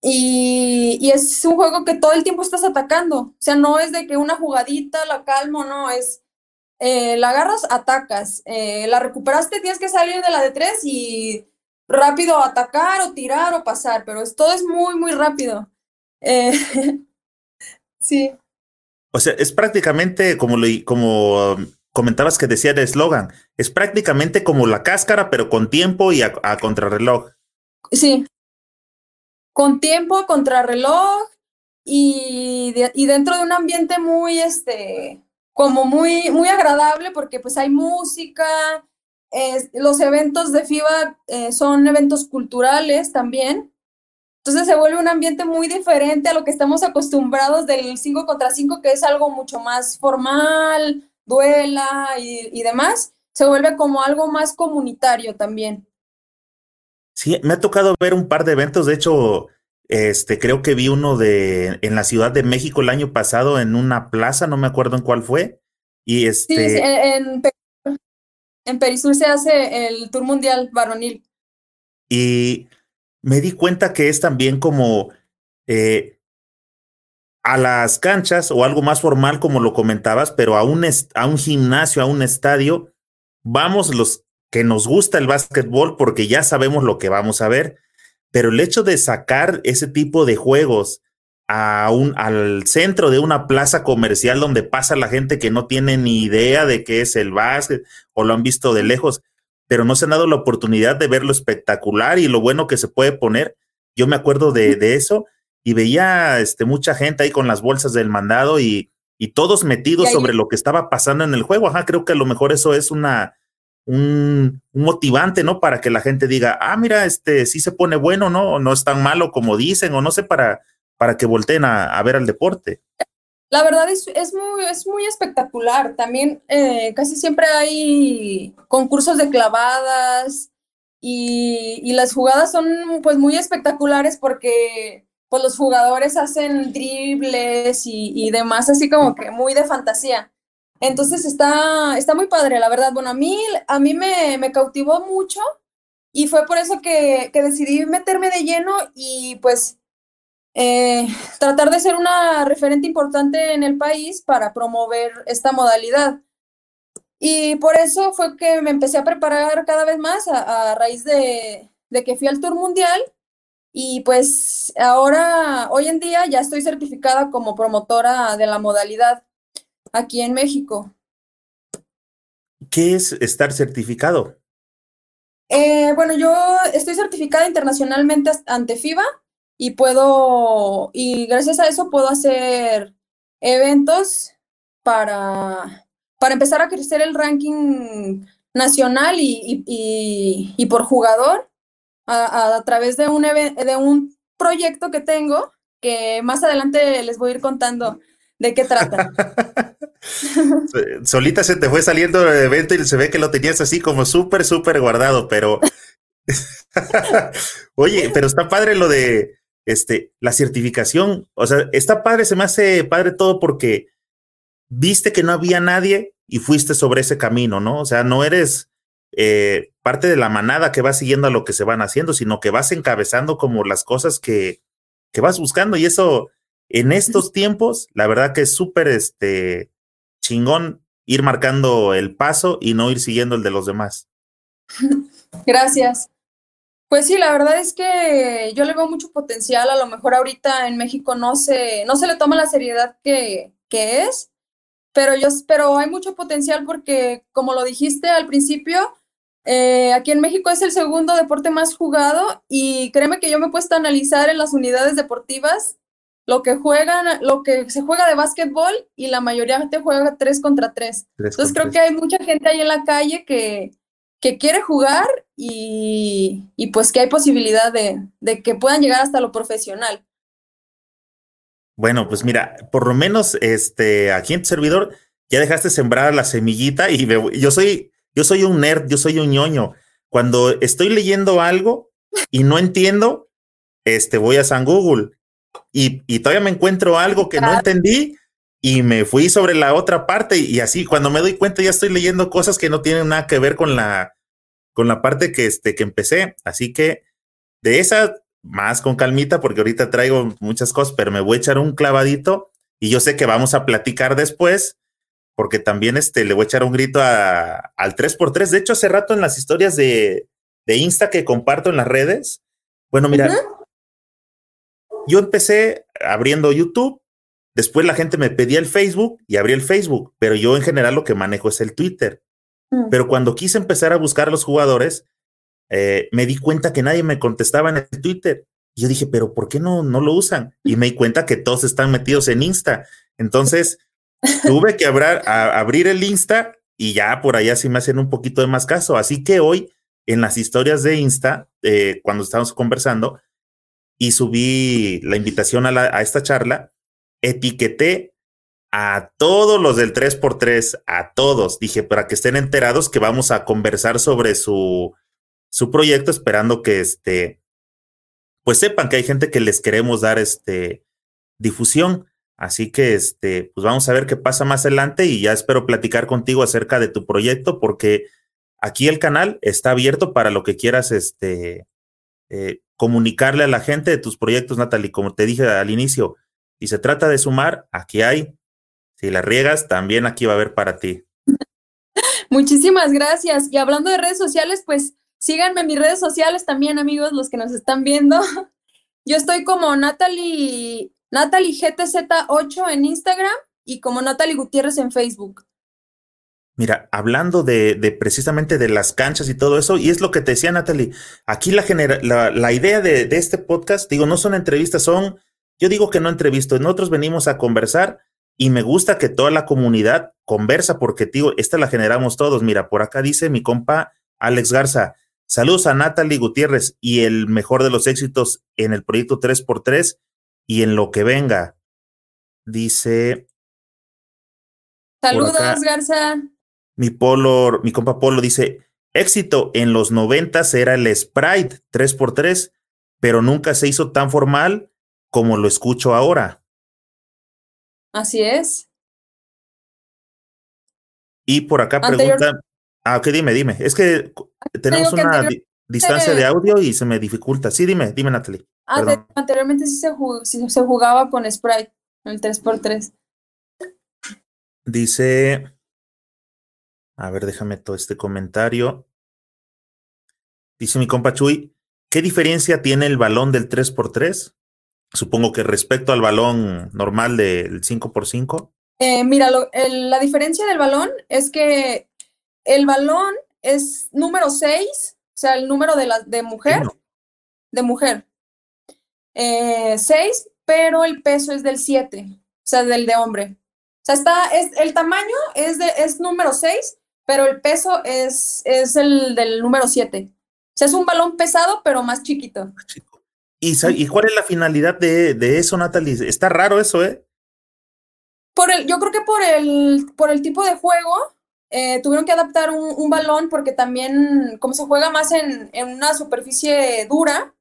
Y, y, es un juego que todo el tiempo estás atacando. O sea, no es de que una jugadita la calmo, no, es eh, la agarras, atacas. Eh, la recuperaste, tienes que salir de la de tres y rápido atacar o tirar o pasar, pero es, todo es muy, muy rápido. Eh, <laughs> sí. O sea, es prácticamente como, lo, como um, comentabas que decía el eslogan, es prácticamente como la cáscara, pero con tiempo y a, a contrarreloj. Sí, con tiempo, contrarreloj y, de, y dentro de un ambiente muy, este, como muy, muy agradable porque pues hay música, los eventos de FIBA eh, son eventos culturales también. Entonces se vuelve un ambiente muy diferente a lo que estamos acostumbrados del 5 contra 5, que es algo mucho más formal, duela y, y demás. Se vuelve como algo más comunitario también. Sí, me ha tocado ver un par de eventos. De hecho, este, creo que vi uno de en la Ciudad de México el año pasado en una plaza, no me acuerdo en cuál fue. Y este. Sí, en, en, en Perisur se hace el Tour Mundial Varonil. Y me di cuenta que es también como. Eh, a las canchas o algo más formal, como lo comentabas, pero a un, a un gimnasio, a un estadio, vamos los que nos gusta el básquetbol porque ya sabemos lo que vamos a ver, pero el hecho de sacar ese tipo de juegos a un, al centro de una plaza comercial donde pasa la gente que no tiene ni idea de qué es el básquet o lo han visto de lejos, pero no se han dado la oportunidad de ver lo espectacular y lo bueno que se puede poner. Yo me acuerdo de, de eso y veía este, mucha gente ahí con las bolsas del mandado y, y todos metidos sobre lo que estaba pasando en el juego. Ajá, creo que a lo mejor eso es una, un, motivante, ¿no? Para que la gente diga, ah, mira, este sí se pone bueno, ¿no? no es tan malo como dicen, o no sé, para, para que volteen a, ver al deporte. La verdad es, es, muy, es muy espectacular. También eh, casi siempre hay concursos de clavadas y, y las jugadas son pues muy espectaculares porque pues los jugadores hacen dribles y, demás, así como que muy de fantasía. Entonces está, está muy padre, la verdad. Bueno, a mí, a mí me, me cautivó mucho y fue por eso que, que decidí meterme de lleno y pues eh, tratar de ser una referente importante en el país para promover esta modalidad. Y por eso fue que me empecé a preparar cada vez más a, a raíz de, de que fui al Tour Mundial y pues ahora, hoy en día ya estoy certificada como promotora de la modalidad aquí en México. ¿Qué es estar certificado? Eh, bueno, yo estoy certificada internacionalmente ante FIBA y puedo, y gracias a eso puedo hacer eventos para, para empezar a crecer el ranking nacional y, y, y por jugador a, través de un, de un proyecto que tengo que más adelante les voy a ir contando de qué trata. <laughs> <laughs> Solita se te fue saliendo el evento y se ve que lo tenías así como súper, súper guardado, pero... <laughs> Oye, pero está padre lo de este, la certificación. O sea, está padre, se me hace padre todo porque viste que no había nadie y fuiste sobre ese camino, ¿no? O sea, no eres eh, parte de la manada que va siguiendo a lo que se van haciendo, sino que vas encabezando como las cosas que, que vas buscando. Y eso, en estos tiempos, la verdad que es súper este, chingón ir marcando el paso y no ir siguiendo el de los demás. <laughs> Gracias. Pues sí, la verdad es que yo le veo mucho potencial. A lo mejor ahorita en México no se, no se le toma la seriedad que, que es, pero yo pero hay mucho potencial porque, como lo dijiste al principio, eh, aquí en México es el segundo deporte más jugado y créeme que yo me he puesto a analizar en las unidades deportivas lo que juegan, lo que se juega de básquetbol y la mayoría te juega tres contra tres. Entonces creo que hay mucha gente ahí en la calle que, que quiere jugar y, y, pues que hay posibilidad de, de que puedan llegar hasta lo profesional. Bueno, pues mira, por lo menos este aquí en tu servidor ya dejaste sembrar la semillita y yo soy yo soy un nerd, yo soy un ñoño. Cuando estoy leyendo algo y no entiendo, este, voy a San Google y, y todavía me encuentro algo que no entendí y me fui sobre la otra parte y, así cuando me doy cuenta ya estoy leyendo cosas que no tienen nada que ver con la con la parte que este que empecé, así que de esa más con calmita porque ahorita traigo muchas cosas, pero me voy a echar un clavadito y yo sé que vamos a platicar después porque también este, le voy a echar un grito a, al 3x3. De hecho, hace rato en las historias de, de Insta que comparto en las redes, bueno, mira, yo empecé abriendo YouTube, después la gente me pedía el Facebook y abrí el Facebook, pero yo en general lo que manejo es el Twitter. Mm. Pero cuando quise empezar a buscar a los jugadores, eh, me di cuenta que nadie me contestaba en el Twitter. Y yo dije, pero ¿por qué no, no lo usan? <laughs> Y me di cuenta que todos están metidos en Insta. Entonces, tuve que abrir el Insta y ya por allá sí me hacen un poquito de más caso. Así que hoy en las historias de Insta, eh, cuando estábamos conversando y subí la invitación a, esta charla, etiqueté a todos los del 3x3, a todos. Dije, para que estén enterados que vamos a conversar sobre su, su proyecto, esperando que este, pues sepan que hay gente que les queremos dar este difusión. Así que, este, pues vamos a ver qué pasa más adelante y ya espero platicar contigo acerca de tu proyecto porque aquí el canal está abierto para lo que quieras, este, eh, comunicarle a la gente de tus proyectos, Natalie. Como te dije al inicio, Si se trata de sumar, aquí hay. Si la riegas, también aquí va a haber para ti. <laughs> Muchísimas gracias. Y hablando de redes sociales, pues síganme en mis redes sociales también, amigos, los que nos están viendo. <laughs> Yo estoy como Natalie, Natalie GTZ8 en Instagram y como Natalie Gutiérrez en Facebook. Mira, hablando de, de, precisamente de las canchas y todo eso, y es lo que te decía Natalie, aquí la, la, la idea de, de, este podcast, digo, no son entrevistas, son, yo digo que no entrevisto, nosotros venimos a conversar y me gusta que toda la comunidad conversa porque, digo, esta la generamos todos. Mira, por acá dice mi compa Alex Garza, saludos a Natalie Gutiérrez y el mejor de los éxitos en el proyecto 3x3 y en lo que venga. Dice... Saludos, Garza. Mi Polo, mi compa Polo dice, éxito en los noventas era el Sprite 3x3, pero nunca se hizo tan formal como lo escucho ahora. Así es. Y por acá Anterior... pregunta, ah, ok, dime, dime, es que tenemos una anterior... distancia de audio y se me dificulta. Sí, dime, dime, Natalie. Ah, anteriormente sí se, jugaba, sí se jugaba con Sprite, el 3x3. Dice, a ver, déjame todo este comentario. Dice mi compa Chuy, ¿qué diferencia tiene el balón del 3x3? Supongo que respecto al balón normal del 5x5. Eh, mira, lo, el, la diferencia del balón es que el balón es número 6, o sea, el número de, la, de mujer. De mujer. 6, eh, pero el peso es del 7, o sea, del de hombre. O sea, está, es, el tamaño es, de, es número 6, pero el peso es, es el del número 7. O sea, es un balón pesado, pero más chiquito. ¿Y, ¿Y, cuál es la finalidad de, de, eso, Natalie? Está raro eso, ¿eh? Por el, yo creo que por el, por el tipo de juego, eh, tuvieron que adaptar un, un, balón porque también, como se juega más en, en, una superficie dura,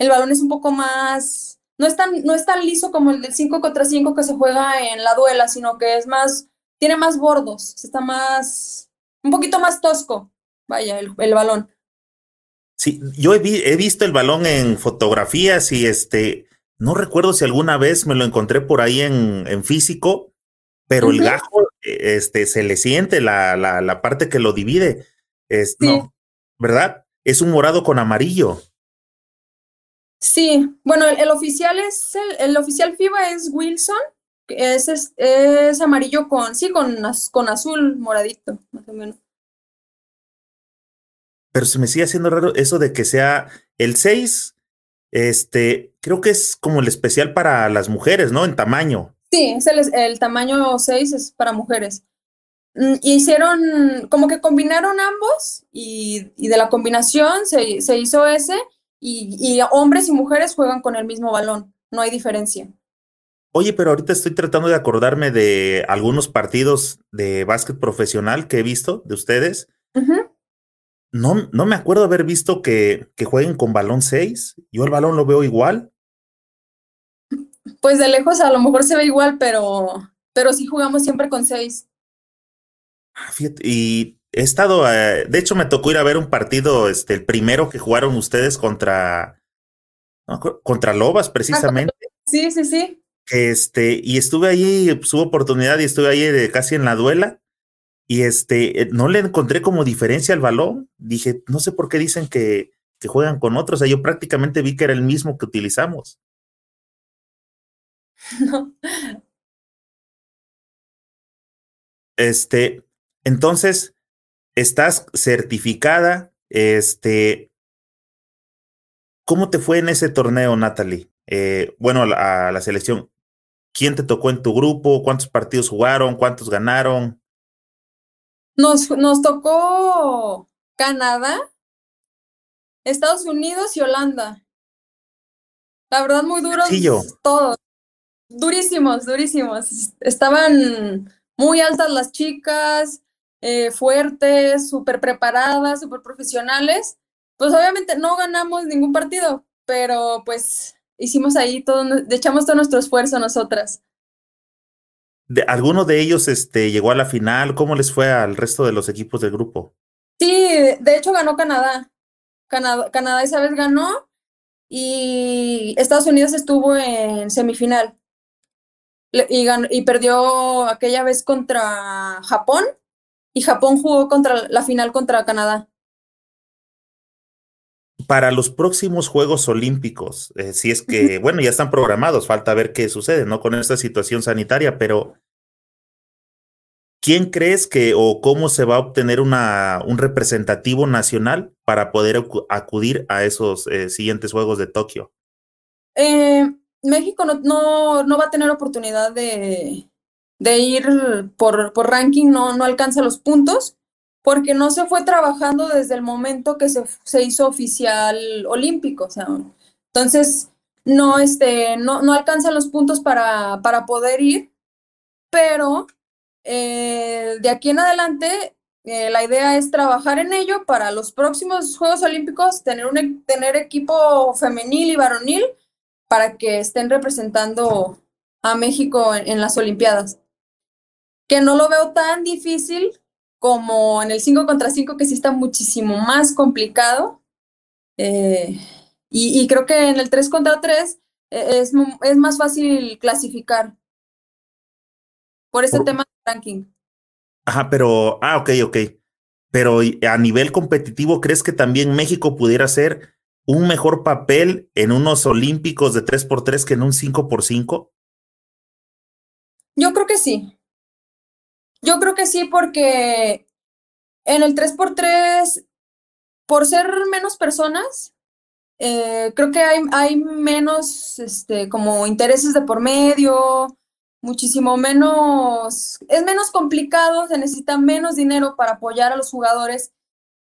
el balón es un poco más, no es tan, no es tan liso como el del 5 contra 5 que se juega en la duela, sino que es más, tiene más bordos, está más, un poquito más tosco, vaya, el, el balón. Sí, yo he, vi, he, visto el balón en fotografías y este, no recuerdo si alguna vez me lo encontré por ahí en, en físico, pero uh -huh. el gajo, este, se le siente la, la, la parte que lo divide. Es, sí. no, ¿verdad? Es un morado con amarillo. Sí, bueno, el, el oficial es, el, el, oficial FIBA es Wilson, es, es, es amarillo con, sí, con, con azul moradito, más o menos. Pero se me sigue haciendo raro eso de que sea el 6, este, creo que es como el especial para las mujeres, ¿no? En tamaño. Sí, es el, el tamaño 6 es para mujeres. Mm, hicieron, como que combinaron ambos y, y de la combinación se, se hizo ese y, y hombres y mujeres juegan con el mismo balón, no hay diferencia. Oye, pero ahorita estoy tratando de acordarme de algunos partidos de básquet profesional que he visto de ustedes. Uh -huh. No, no me acuerdo haber visto que, que jueguen con balón 6. Yo el balón lo veo igual. Pues de lejos a lo mejor se ve igual, pero, pero sí jugamos siempre con 6. Fíjate, y he estado, eh, de hecho me tocó ir a ver un partido, este, el primero que jugaron ustedes contra, no, contra Lobas precisamente. Sí, sí, sí. Este, y estuve ahí, pues, hubo oportunidad y estuve ahí de, casi en la duela. Y este, no le encontré como diferencia al balón. Dije, no sé por qué dicen que, que juegan con otros. O sea, yo prácticamente vi que era el mismo que utilizamos. <laughs> No. Este, entonces, estás certificada. Este, ¿cómo te fue en ese torneo, Natalie? Eh, bueno, a, a la selección. ¿Quién te tocó en tu grupo? ¿Cuántos partidos jugaron? ¿Cuántos ganaron? Nos, nos tocó Canadá, Estados Unidos y Holanda. La verdad, muy duros Sencillo. todos. Durísimos, durísimos. Estaban muy altas las chicas, eh, fuertes, súper preparadas, súper profesionales. Pues obviamente no ganamos ningún partido, pero pues hicimos ahí todo, echamos todo nuestro esfuerzo nosotras. De, ¿Alguno de ellos este, llegó a la final? ¿Cómo les fue al resto de los equipos del grupo? Sí, de hecho ganó Canadá. Canadá, Canadá esa vez ganó y Estados Unidos estuvo en semifinal. y, y perdió aquella vez contra Japón y Japón jugó contra la final contra Canadá. Para los próximos Juegos Olímpicos, eh, si es que, bueno, ya están programados, falta ver qué sucede, ¿no? Con esta situación sanitaria, pero ¿quién crees que o cómo se va a obtener una, un representativo nacional para poder acudir a esos eh, siguientes Juegos de Tokio? Eh, México no, no, no, va a tener oportunidad de, de ir por, por ranking, no, no alcanza los puntos, porque no se fue trabajando desde el momento que se, se hizo oficial olímpico. O sea, entonces, no, este, no, no alcanzan los puntos para, para poder ir, pero eh, de aquí en adelante eh, la idea es trabajar en ello para los próximos Juegos Olímpicos, tener, un, tener equipo femenil y varonil para que estén representando a México en, las Olimpiadas. Que no lo veo tan difícil como en el 5 contra 5, que sí está muchísimo más complicado. Eh, y, creo que en el 3 contra 3 e, es, es más fácil clasificar por ese tema de ranking. Ajá, pero, ah, ok, ok. Pero a nivel competitivo, ¿crees que también México pudiera ser un mejor papel en unos olímpicos de 3x3 que en un 5x5? Yo creo que sí. Yo creo que sí porque en el 3x3, por ser menos personas, eh, creo que hay, hay menos este, como intereses de por medio, muchísimo menos, es menos complicado, se necesita menos dinero para apoyar a los jugadores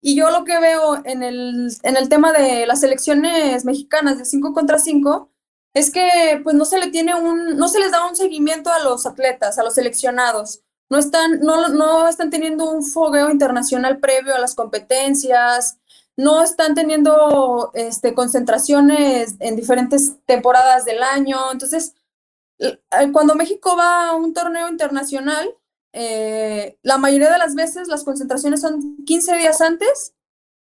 y yo lo que veo en el, en el tema de las selecciones mexicanas de 5 contra 5 es que pues no se le tiene un, no se les da un seguimiento a los atletas, a los seleccionados. No están, no, no están teniendo un fogueo internacional previo a las competencias, no están teniendo este, concentraciones en diferentes temporadas del año. Entonces, cuando México va a un torneo internacional, eh, la mayoría de las veces las concentraciones son 15 días antes.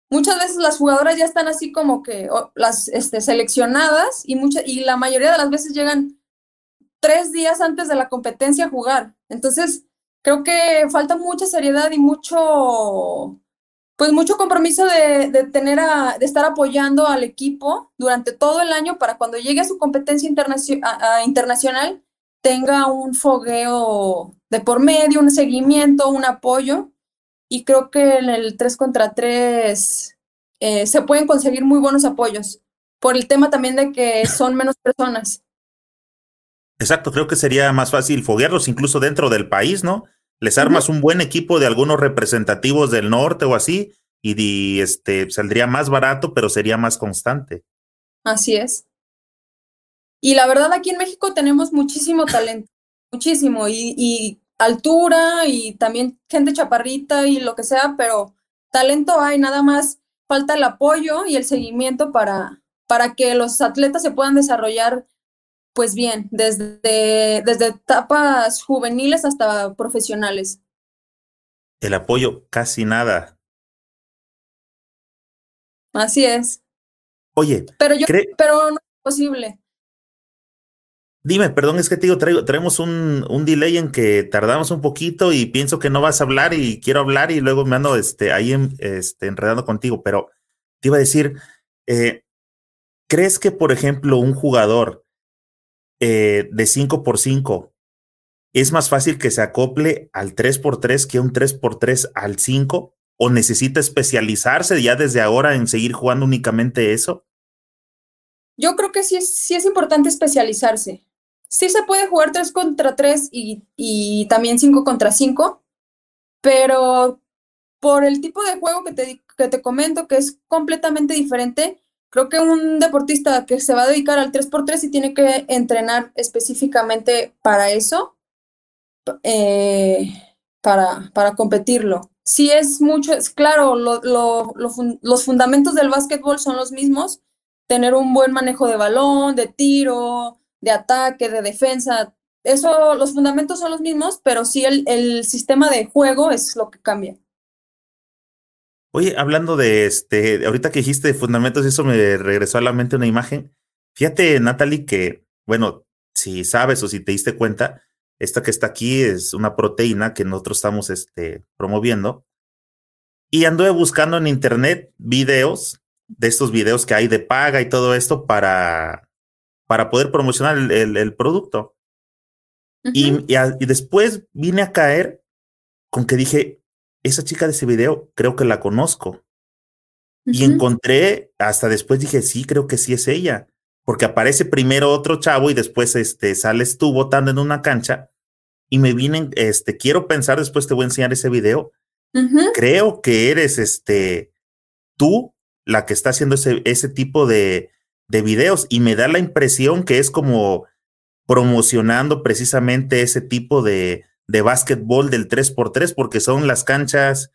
Muchas veces las jugadoras ya están así como que las este, seleccionadas y, mucha, y la mayoría de las veces llegan tres días antes de la competencia a jugar. Entonces, creo que falta mucha seriedad y mucho, pues mucho compromiso de, tener a, de estar apoyando al equipo durante todo el año para cuando llegue a su competencia internacional tenga un fogueo de por medio, un seguimiento, un apoyo. Y creo que en el 3 contra 3 eh, se pueden conseguir muy buenos apoyos, por el tema también de que son menos personas. Exacto, creo que sería más fácil foguearlos incluso dentro del país, ¿no? Les armas un buen equipo de algunos representativos del norte o así, y, este saldría más barato, pero sería más constante. Así es. Y la verdad aquí en México tenemos muchísimo <laughs> talento, muchísimo, y, altura y también gente chaparrita y lo que sea, pero talento hay, nada más falta el apoyo y el seguimiento para, para que los atletas se puedan desarrollar pues bien, desde, desde etapas juveniles hasta profesionales. El apoyo, casi nada. Así es. Oye, pero yo, pero no es posible. Dime, perdón, es que te digo, traigo, traemos un, un, delay en que tardamos un poquito y pienso que no vas a hablar y quiero hablar y luego me ando este, ahí este, enredando contigo, pero te iba a decir, eh, ¿crees que, por ejemplo, un jugador eh, de 5 por 5 es más fácil que se acople al 3 por 3 que un 3 por 3 al 5? ¿O necesita especializarse ya desde ahora en seguir jugando únicamente eso? Yo creo que sí es, sí es importante especializarse sí se puede jugar 3 contra 3 y, y también 5 contra 5, pero por el tipo de juego que te, que te comento, que es completamente diferente, creo que un deportista que se va a dedicar al 3x3 y tiene que entrenar específicamente para eso, eh, para, para competirlo. Sí es mucho, es claro, lo, lo, los fundamentos del básquetbol son los mismos, tener un buen manejo de balón, de tiro, de ataque, de defensa. Eso, los fundamentos son los mismos, pero sí el, el sistema de juego es lo que cambia. Oye, hablando de este, ahorita que dijiste fundamentos, eso me regresó a la mente una imagen. Fíjate, Natalie, que, bueno, si sabes o si te diste cuenta, Esta que está aquí es una proteína que nosotros estamos este, promoviendo. Y anduve buscando en internet videos de estos videos que hay de paga y todo esto para, para poder promocionar el, producto. y, y, después vine a caer con que dije, esa chica de ese video creo que la conozco. Y encontré, hasta después dije, sí, creo que sí es ella, porque aparece primero otro chavo y después este, sales tú votando en una cancha y me vine, este, quiero pensar, después te voy a enseñar ese video. Creo que eres este, tú la que está haciendo ese, ese tipo de, de videos y me da la impresión que es como promocionando precisamente ese tipo de, de básquetbol del 3x3 porque son las canchas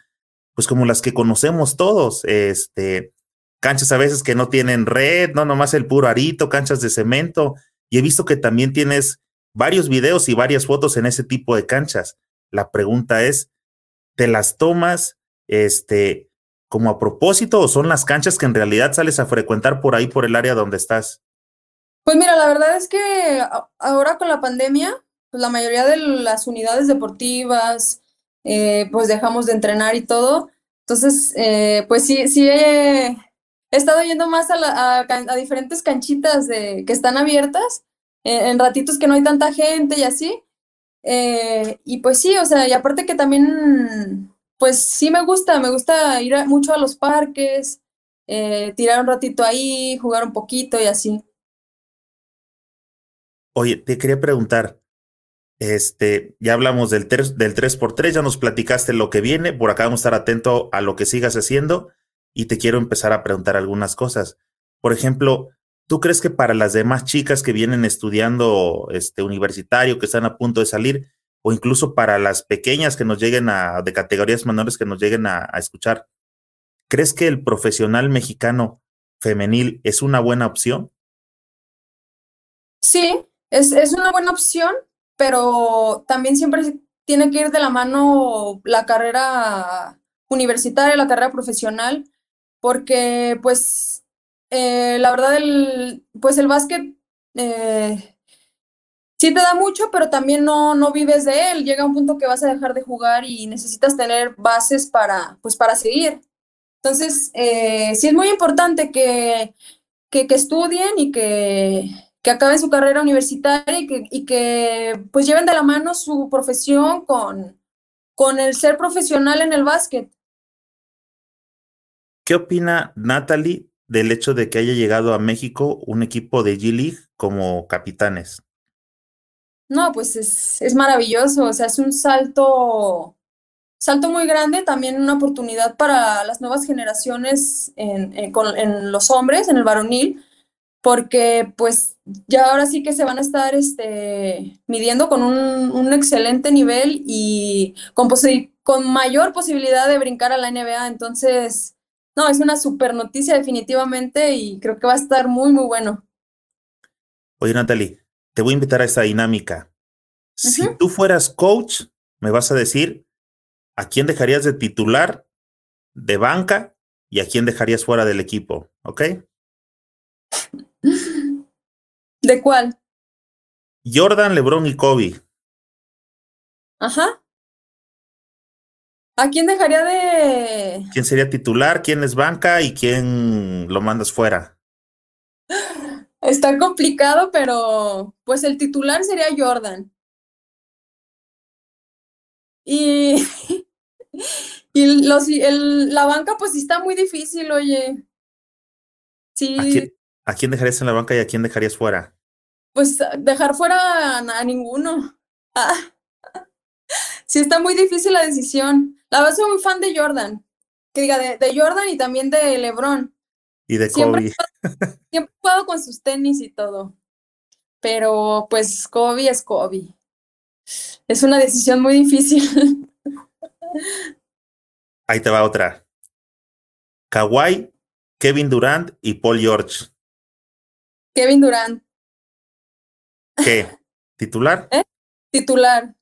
pues como las que conocemos todos, este, canchas a veces que no tienen red, no nomás el puro arito, canchas de cemento, y he visto que también tienes varios videos y varias fotos en ese tipo de canchas. La pregunta es, ¿te las tomas este como a propósito o son las canchas que en realidad sales a frecuentar por ahí por el área donde estás? Pues mira, la verdad es que ahora con la pandemia, pues la mayoría de las unidades deportivas, eh, pues dejamos de entrenar y todo. Entonces, eh, pues sí, sí he, estado yendo más a, diferentes canchitas de, que están abiertas, eh, en ratitos que no hay tanta gente y así. y pues sí, o sea, y aparte que también, pues sí me gusta, me gusta ir mucho a los parques, tirar un ratito ahí, jugar un poquito y así. Oye, te quería preguntar, este, ya hablamos del 3, del 3x3, ya nos platicaste lo que viene, por acá vamos a estar atento a lo que sigas haciendo y te quiero empezar a preguntar algunas cosas. Por ejemplo, ¿tú crees que para las demás chicas que vienen estudiando este universitario, que están a punto de salir, o incluso para las pequeñas que nos lleguen a, de categorías menores que nos lleguen a, escuchar, ¿crees que el profesional mexicano femenil es una buena opción? Sí, es una buena opción pero también siempre tiene que ir de la mano la carrera universitaria, la carrera profesional, porque pues eh, la verdad el, pues el básquet eh, sí te da mucho, pero también no, no vives de él. Llega un punto que vas a dejar de jugar y necesitas tener bases para, pues, para seguir. Entonces, eh, sí es muy importante que, que, que estudien y que, que acaben su carrera universitaria y que, y que pues lleven de la mano su profesión con, con el ser profesional en el básquet. ¿Qué opina Natalie del hecho de que haya llegado a México un equipo de G-League como capitanes? No, pues es, es maravilloso, o sea, es un salto, salto muy grande, también una oportunidad para las nuevas generaciones en, en, en los hombres, en el varonil, porque pues ya ahora sí que se van a estar este, midiendo con un, excelente nivel y con, con mayor posibilidad de brincar a la NBA. Entonces, no, es una super noticia definitivamente y creo que va a estar muy, muy bueno. Oye, Natalie, te voy a invitar a esta dinámica. Si tú fueras coach, me vas a decir a quién dejarías de titular, de banca y a quién dejarías fuera del equipo, ¿ok? <laughs> ¿De cuál? Jordan, LeBron y Kobe. Ajá. ¿A quién dejaría de...? ¿Quién sería titular? ¿Quién es banca? ¿Y quién lo mandas fuera? <gasps> Está complicado, pero pues el titular sería Jordan. Y, <laughs> y los, el, la banca pues está muy difícil, oye. Sí. ¿A quién dejarías en la banca y a quién dejarías fuera? Pues dejar fuera a, ninguno. Ah. <laughs> Sí, está muy difícil la decisión. La verdad soy muy fan de Jordan. Que diga, de, Jordan y también de LeBron. Y de Kobe. <laughs> Siempre he jugado con sus tenis y todo. Pero pues Kobe es Kobe. Es una decisión muy difícil. Ahí te va otra. Kawhi, Kevin Durant y Paul George. Kevin Durant. ¿Qué? <laughs> ¿Titular? ¿Eh? Titular.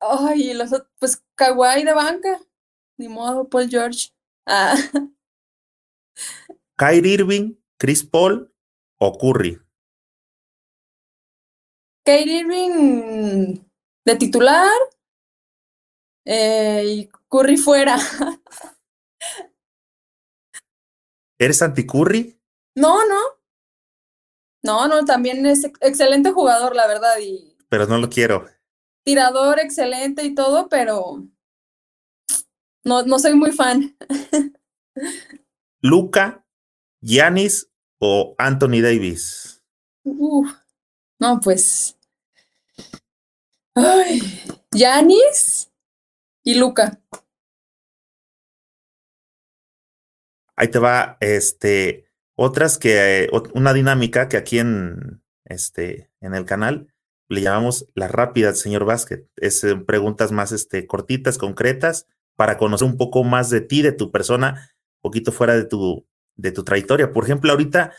Ay, los pues Kawhi de banca. Ni modo, Paul George. Ah. <laughs> Kyrie Irving, Chris Paul o Curry. Katie Irving de titular eh, y Curry fuera. <laughs> ¿Eres anti-Curry? No, no. No, no, también es excelente jugador, la verdad, y Pero no lo quiero. tirador excelente y todo, pero no, no soy muy fan. <laughs> ¿Luca, Giannis o Anthony Davis? Uf, no, pues. Ay, Yanis y Luca. Ahí te va, este, otras que, eh, una dinámica que aquí en, este, en el canal le llamamos las rápidas, señor Basket. Es eh, preguntas más, este, cortitas, concretas, para conocer un poco más de ti, de tu persona, un poquito fuera de tu, de tu trayectoria. Por ejemplo, ahorita,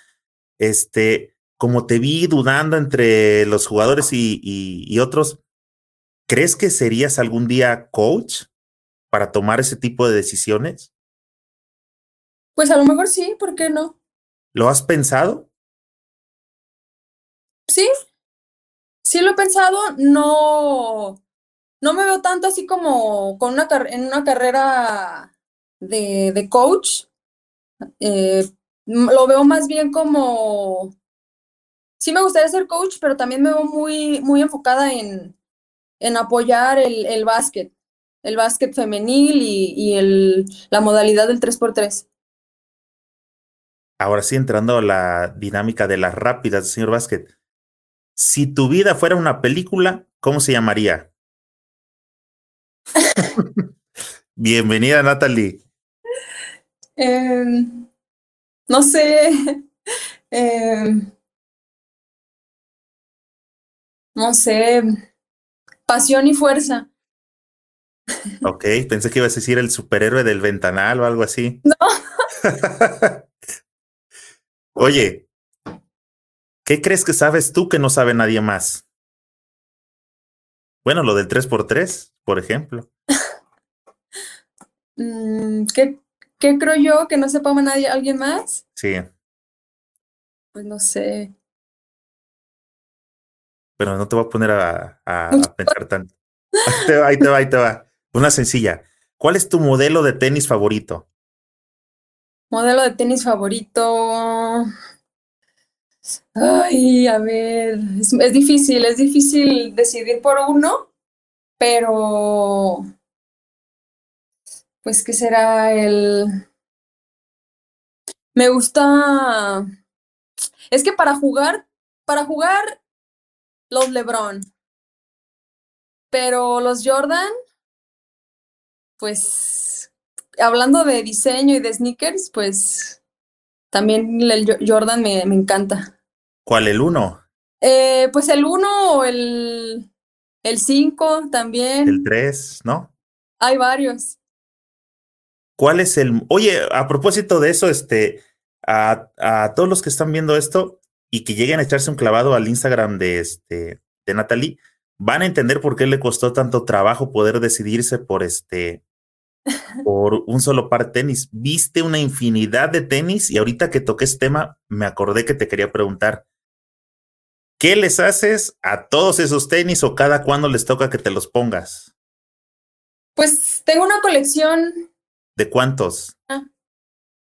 este, como te vi dudando entre los jugadores y, y, y otros, ¿crees que serías algún día coach para tomar ese tipo de decisiones? Pues a lo mejor sí, ¿por qué no? ¿Lo has pensado? Sí, sí lo he pensado, no, no me veo tanto así como con una en una carrera de, de coach. Eh, lo veo más bien como, sí me gustaría ser coach, pero también me veo muy, muy enfocada en, en apoyar el, el básquet, el básquet femenil y, y el, la modalidad del 3x3. Ahora sí, entrando a la dinámica de las rápidas, señor Basket. Si tu vida fuera una película, ¿cómo se llamaría? <laughs> Bienvenida, Natalie. Em, no sé, <laughs> em, no sé, pasión y fuerza. Ok, pensé que ibas a decir el superhéroe del ventanal o algo así. No. <laughs> Oye, ¿qué crees que sabes tú que no sabe nadie más? Bueno, lo del 3x3, por ejemplo. <laughs> Mm, ¿qué, qué creo yo que no sepa nadie, alguien más? Sí, Pues no sé. pero no te voy a poner a, a- <laughs> a pensar tanto. <laughs> Ahí te va, ahí te va, ahí te va. Una sencilla. ¿Cuál es tu modelo de tenis favorito? Modelo de tenis favorito. Ay, a ver, es, es difícil, es difícil decidir por uno, pero pues ¿qué será el... Me gusta... Es que para jugar, para jugar los LeBron, pero los Jordan, pues hablando de diseño y de sneakers, pues también el Jo- Jordan me, me encanta. ¿Cuál el uno? Eh, pues el 1 o el, el 5 también. ¿El 3? ¿No? Hay varios. ¿Cuál es el... Oye, a propósito de eso, este, a, a todos los que están viendo esto y que lleguen a echarse un clavado al Instagram de, este, de Natalie, van a entender por qué le costó tanto trabajo poder decidirse por este, por un solo par de tenis. Viste una infinidad de tenis y ahorita que toqué este tema, me acordé que te quería preguntar, ¿qué les haces a todos esos tenis o cada cuándo les toca que te los pongas? Pues tengo una colección, ¿De cuántos?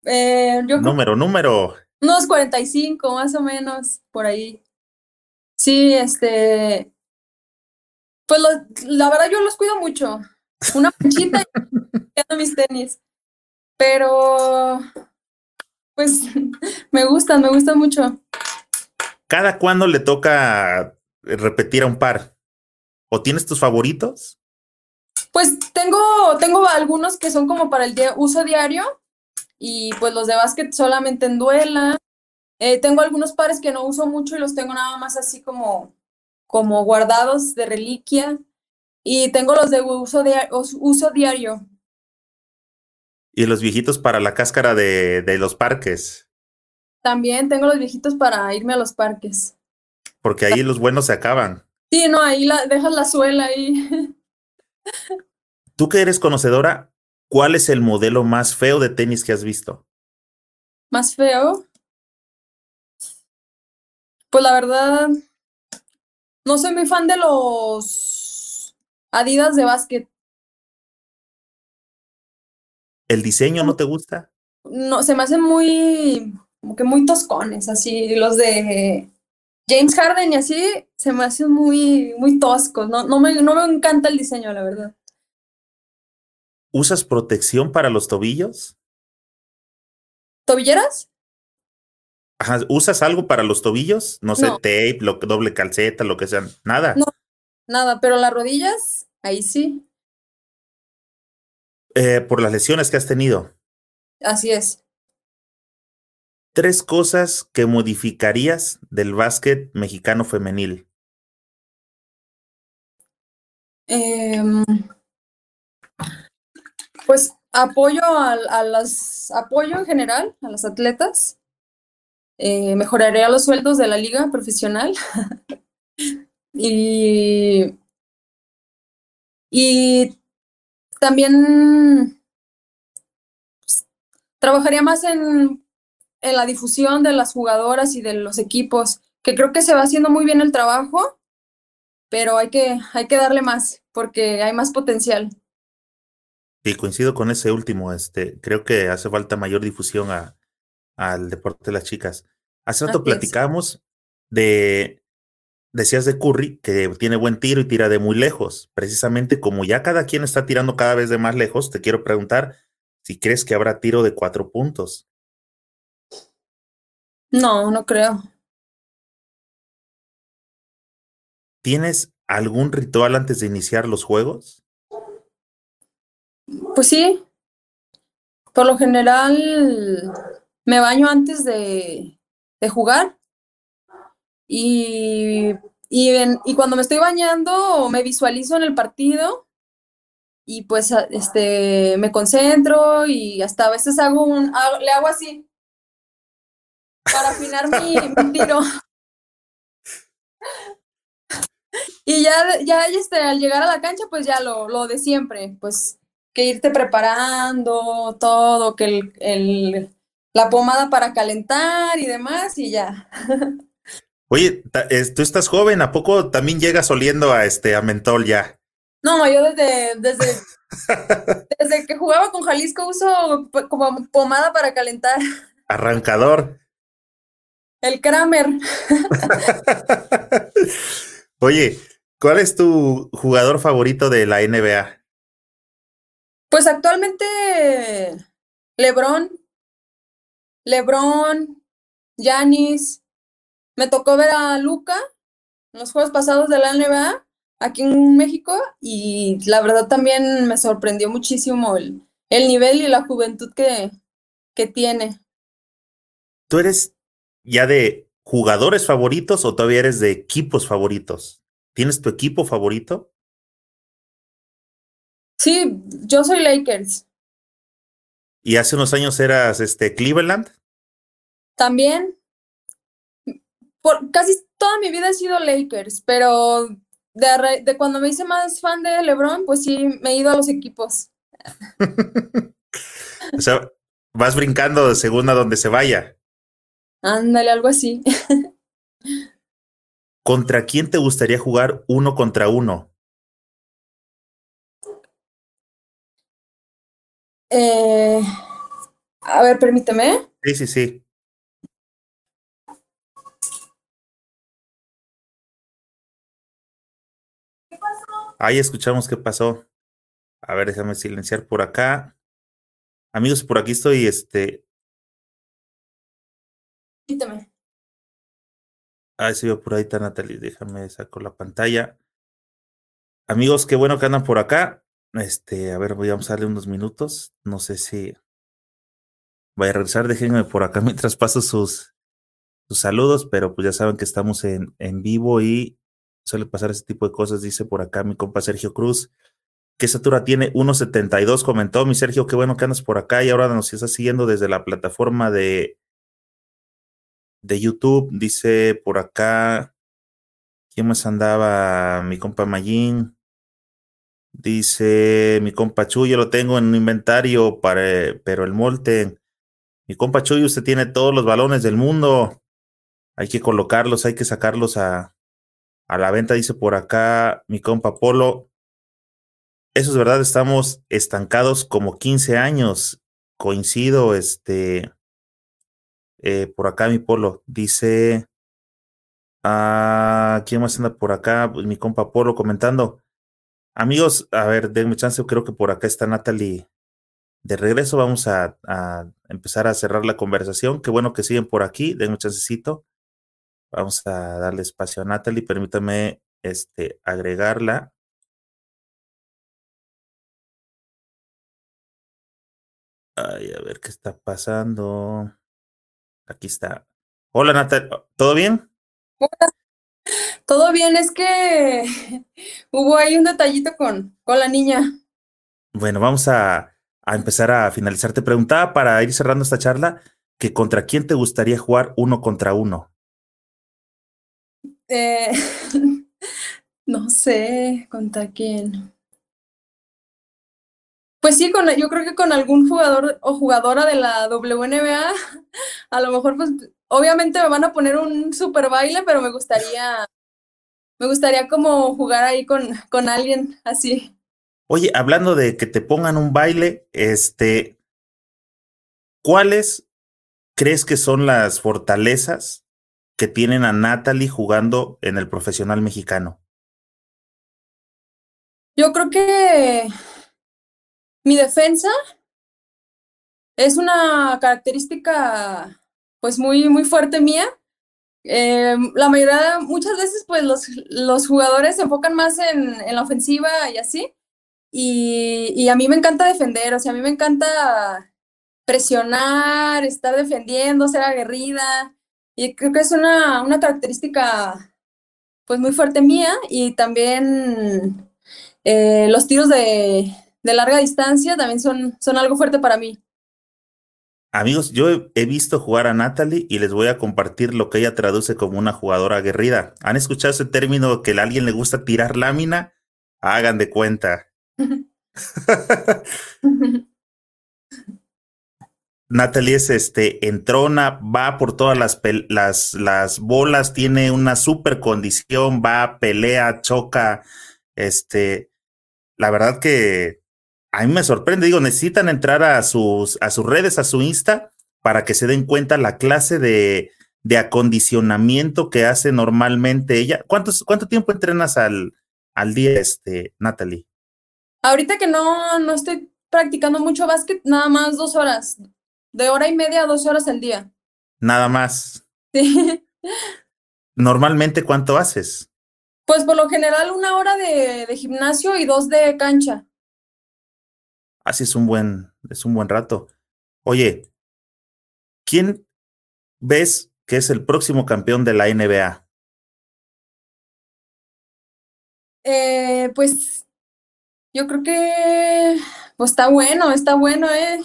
eh, yo creo Número, número. unos 45 más o menos, por ahí. Sí, este, pues lo- la verdad yo los cuido mucho. Una manchita <laughs> mis tenis. Pero, pues, <laughs> me gustan, me gustan mucho. ¿Cada cuándo le toca repetir a un par? ¿O tienes tus favoritos? Pues tengo, tengo algunos que son como para el uso diario y pues los de básquet solamente en duela. Eh, tengo algunos pares que no uso mucho y los tengo nada más así como, como guardados de reliquia. Y tengo los de uso, uso diario. Y los viejitos para la cáscara de, de los parques, También tengo los viejitos para irme a los parques. porque ahí los buenos se acaban. Sí, no, ahí la, dejas la suela ahí. <laughs> Tú que eres conocedora, ¿cuál es el modelo más feo de tenis que has visto? Más feo. Pues la verdad, No soy muy fan de los Adidas de básquet. ¿El diseño no te gusta? No, se me hacen muy, como que muy toscones, así, los de James Harden y así, se me hacen muy, muy toscos. No, no, me, no me encanta el diseño, la verdad. ¿Usas protección para los tobillos? ¿Tobilleras? Ajá, ¿usas algo para los tobillos? No sé, No. tape, lo, doble calceta, lo que sea. Nada. No. Nada, pero las rodillas, ahí sí, Eh, por las lesiones que has tenido. así es. Tres cosas que modificarías del básquet mexicano femenil. Em, pues apoyo a, a las, apoyo en general a las atletas. Eh, mejoraría los sueldos de la liga profesional. <laughs> Y, y también pues, trabajaría más en, en la difusión de las jugadoras y de los equipos, que creo que se va haciendo muy bien el trabajo, pero hay que, hay que darle más, porque hay más potencial. Y coincido con ese último. Este, creo que hace falta mayor difusión a, al deporte de las chicas. Hace rato Así es. platicamos de, decías de Curry, que tiene buen tiro y tira de muy lejos. Precisamente como ya cada quien está tirando cada vez de más lejos, te quiero preguntar si crees que habrá tiro de cuatro puntos. No, no creo. ¿Tienes algún ritual antes de iniciar los juegos? Pues sí, por lo general me baño antes de, de jugar y, y, en- y cuando me estoy bañando me visualizo en el partido y pues a- este, me concentro y hasta a veces hago un, hago- le hago así para afinar mi, <laughs> mi tiro. Y ya, ya este, al llegar a la cancha, pues ya lo, lo de siempre, pues que irte preparando todo, que el, el- la pomada para calentar y demás, y ya. <laughs> Oye, tú estás joven, ¿a poco también llegas oliendo a este a mentol ya? No, yo desde, desde, desde que jugaba con Jalisco uso como pomada para calentar. Arrancador. El Kramer. <laughs> Oye, ¿cuál es tu jugador favorito de la NBA? Pues actualmente LeBron, LeBron, Giannis. Me tocó ver a Luca en los juegos pasados de la NBA aquí en México y la verdad también me sorprendió muchísimo el, el nivel y la juventud que, que tiene. ¿Tú eres ya de jugadores favoritos o todavía eres de equipos favoritos? ¿Tienes tu equipo favorito? Sí, yo soy Lakers. Y hace unos años eras este Cleveland. También, por casi toda mi vida he sido Lakers, pero de, cuando me hice más fan de LeBron, pues sí, me he ido a los equipos. <laughs> O sea, vas brincando según a donde se vaya. Ándale, algo así. <laughs> ¿Contra quién te gustaría jugar uno contra uno? Eh, a ver, permíteme. Sí, sí, sí. Ahí escuchamos qué pasó. A ver, déjame silenciar por acá. Amigos, por aquí estoy, este, Permíteme. Ahí se vio por ahí está Natalie. Déjame saco la pantalla. Amigos, qué bueno que andan por acá. Este, a ver, voy a darle unos minutos. No sé si vaya a regresar. Déjenme por acá <laughs> mientras paso sus, sus saludos, pero pues ya saben que estamos en, en vivo y suele pasar ese tipo de cosas. Dice por acá mi compa Sergio Cruz. ¿Qué estatura tiene? 1.72, comentó mi Sergio. Qué bueno que andas por acá y ahora nos estás siguiendo desde la plataforma de de YouTube, dice por acá, ¿quién más andaba? Mi compa Mayín. Dice mi compa Chuy, yo lo tengo en un inventario, para, pero el Molten. Mi compa Chuy, usted tiene todos los balones del mundo. Hay que colocarlos, hay que sacarlos a, a la venta, dice por acá mi compa Polo. Eso es verdad, estamos estancados como 15 años. Coincido, este, eh, por acá mi Polo dice, ah, ¿quién más anda por acá? Pues mi compa Polo comentando. Amigos, a ver, denme chance, creo que por acá está Natalie de regreso. Vamos a, a empezar a cerrar la conversación. Qué bueno que siguen por aquí, denme chancecito. Vamos a darle espacio a Natalie. Permítame este, agregarla. Ay, a ver qué está pasando. Aquí está. Hola, Natalie. ¿Todo bien? Hola. Todo bien, es que <laughs> hubo ahí un detallito con, con la niña. Bueno, vamos a, a empezar a finalizar. Te preguntaba para ir cerrando esta charla que contra quién te gustaría jugar uno contra uno. Eh, <laughs> no sé contra quién. Pues sí, con, yo creo que con algún jugador o jugadora de la WNBA, <laughs> a lo mejor, pues, obviamente me van a poner un super baile, pero me gustaría, me gustaría como jugar ahí con, con alguien así. Oye, hablando de que te pongan un baile, este, ¿cuáles crees que son las fortalezas que tienen a Natalie jugando en el profesional mexicano? Yo creo que mi defensa es una característica pues muy, muy fuerte mía. Eh, la mayoría, muchas veces pues los, los jugadores se enfocan más en, en la ofensiva y así. Y, y, a mí me encanta defender, o sea, a mí me encanta presionar, estar defendiendo, ser aguerrida. Y creo que es una, una característica pues muy fuerte mía y también eh, los tiros de, de, larga distancia también son, son algo fuerte para mí. Amigos, yo he, he, visto jugar a Natalie y les voy a compartir lo que ella traduce como una jugadora aguerrida. ¿Han escuchado ese término que a alguien le gusta tirar lámina? Hagan de cuenta. <laughs> <laughs> <laughs> Natalie es este, entrona, va por todas las, las, las bolas, tiene una super condición, va, pelea, choca. Este, la verdad que a mí me sorprende. Digo, necesitan entrar a sus, a sus redes, a su Insta, para que se den cuenta la clase de, de acondicionamiento que hace normalmente ella. ¿Cuántos, ¿Cuánto tiempo entrenas al, al día, este, Natalie? Ahorita que no, no estoy practicando mucho básquet, nada más dos horas, de hora y media a dos horas al día. Nada más. Sí. Normalmente, ¿cuánto haces? Pues por lo general una hora de, de gimnasio y dos de cancha. Así es un buen, es un buen rato. Oye, ¿quién ves que es el próximo campeón de la NBA? Eh, pues yo creo que pues está bueno, está bueno, eh.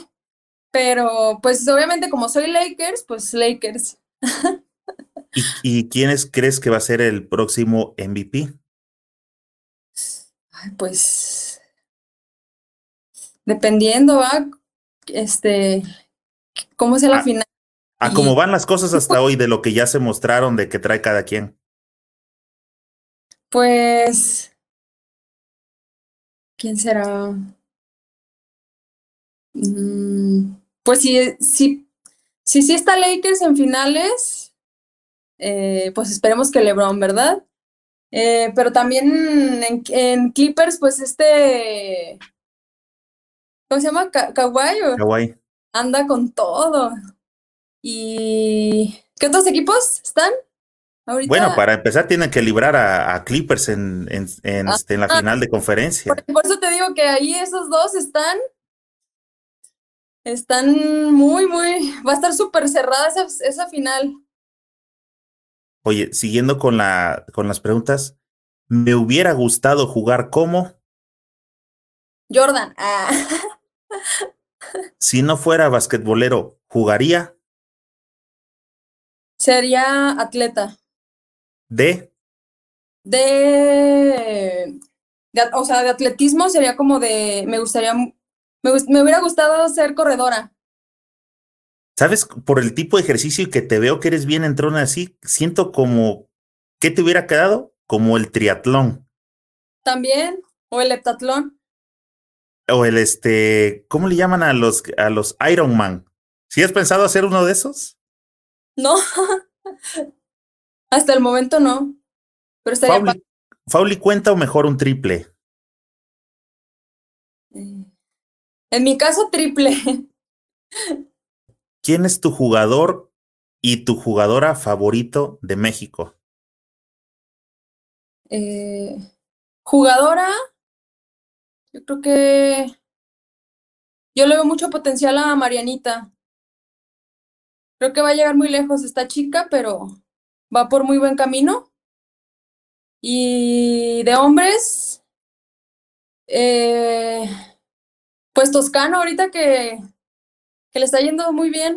Pero pues obviamente como soy Lakers, pues Lakers. ¿Y, ¿Y quiénes crees que va a ser el próximo MVP? Ay, pues dependiendo, ¿va? Este, cómo sea la Ah, final. A cómo van las cosas hasta <laughs> hoy de lo que ya se mostraron de que trae cada quien. pues, ¿quién será? Mm, pues si, si, si sí está Lakers en finales, eh, pues esperemos que LeBron, ¿verdad? Eh, pero también en, en Clippers, pues este, ¿cómo se llama? Ka- Kawhi Kawhi. anda con todo. ¿Y qué otros equipos están ahorita? Bueno, para empezar tienen que librar a, a Clippers en, en, en, Ah, este, en la ah, final de conferencia. por, por eso te digo que ahí esos dos están, están muy, muy, va a estar súper cerrada esa, esa final. Oye, siguiendo con, la, con las preguntas, me hubiera gustado jugar como Jordan, ah, si no fuera basquetbolero, ¿jugaría sería atleta de? de, de, o sea, de atletismo sería como de, me gustaría, me, hubiera gustado ser corredora. ¿Sabes? Por el tipo de ejercicio y que te veo que eres bien entrona así, siento como, ¿qué te hubiera quedado? como el triatlón. También, o el heptatlón. O el este, ¿cómo le llaman a los a los Ironman? ¿Sí has pensado hacer uno de esos? No. <laughs> Hasta el momento no. Pero estaría Fauli, Fauli cuenta o mejor un triple. Eh, En mi caso, triple. <laughs> ¿Quién es tu jugador y tu jugadora favorito de México? Eh, jugadora, yo creo que yo le veo mucho potencial a Marianita. Creo que va a llegar muy lejos esta chica, pero va por muy buen camino. Y de hombres, eh, pues Toscano, ahorita que, que le está yendo muy bien.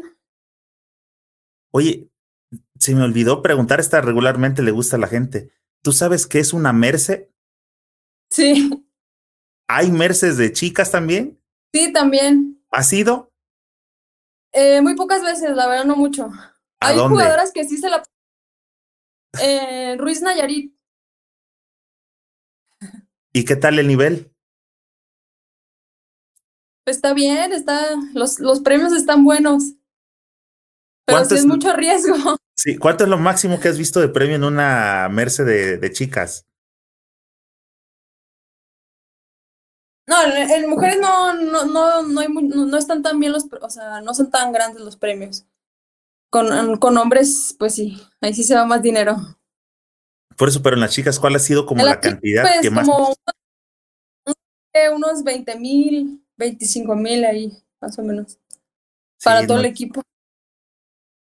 Oye, se me olvidó preguntar, esta regularmente le gusta a la gente. ¿Tú sabes qué es una merce? Sí, ¿Hay merces de chicas también? sí, también. ¿Ha sido? Eh, muy pocas veces, la verdad, no mucho. ¿A Hay dónde? jugadoras que sí se la... Eh, Ruiz Nayarit, ¿Y qué tal el nivel? Está bien, está, los, los premios están buenos, pero ¿Cuánto sí es es- mucho riesgo. <laughs> Sí, ¿cuánto es lo máximo que has visto de premio en una merce de, de chicas? No, en, mujeres no, no, no, no, hay no, no están tan bien los, o sea, no son tan grandes los premios. Con, con hombres, pues sí, ahí sí se va más dinero. Por eso, pero en las chicas, ¿cuál ha sido como la cantidad pues, que más? como eh, unos 20 mil, 25 mil ahí, más o menos, para Sí, todo no, el equipo.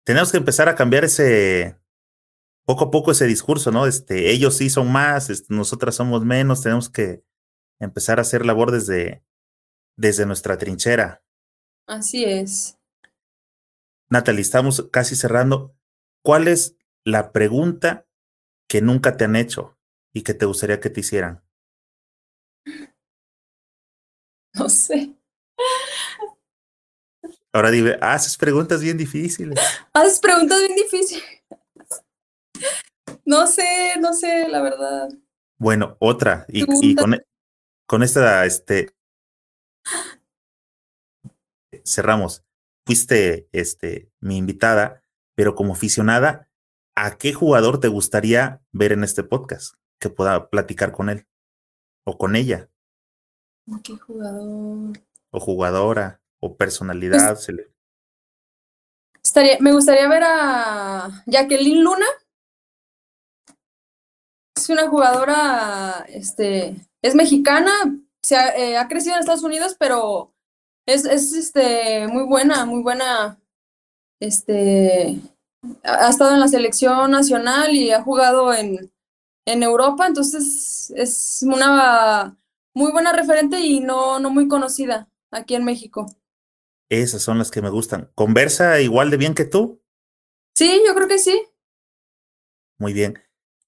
tenemos que empezar a cambiar ese, poco a poco ese discurso, ¿no? Este, ellos sí son más, este, nosotras somos menos, tenemos que empezar a hacer labor desde, desde nuestra trinchera. Así es. Natalie, estamos casi cerrando. ¿Cuál es la pregunta que nunca te han hecho y que te gustaría que te hicieran? <laughs> No sé. Ahora dime, haces preguntas bien difíciles. Haces preguntas bien difíciles. No sé, no sé, la verdad. Bueno, otra, y, y con, e- con esta, este, cerramos. Fuiste, este, mi invitada, pero como aficionada, ¿a qué jugador te gustaría ver en este podcast? Que pueda platicar con él o con ella, ¿Qué jugador? o jugadora, o personalidad. se le- Estaría, me gustaría ver a Jacqueline Luna. Es una jugadora, este, es mexicana, se ha, eh, ha crecido en Estados Unidos, pero es, es este, muy buena, muy buena. Este, ha, ha estado en la selección nacional y ha jugado en, en Europa, entonces es una muy buena referente y no, no muy conocida aquí en México. Esas son las que me gustan. ¿Conversa igual de bien que tú? Sí, yo creo que sí. Muy bien.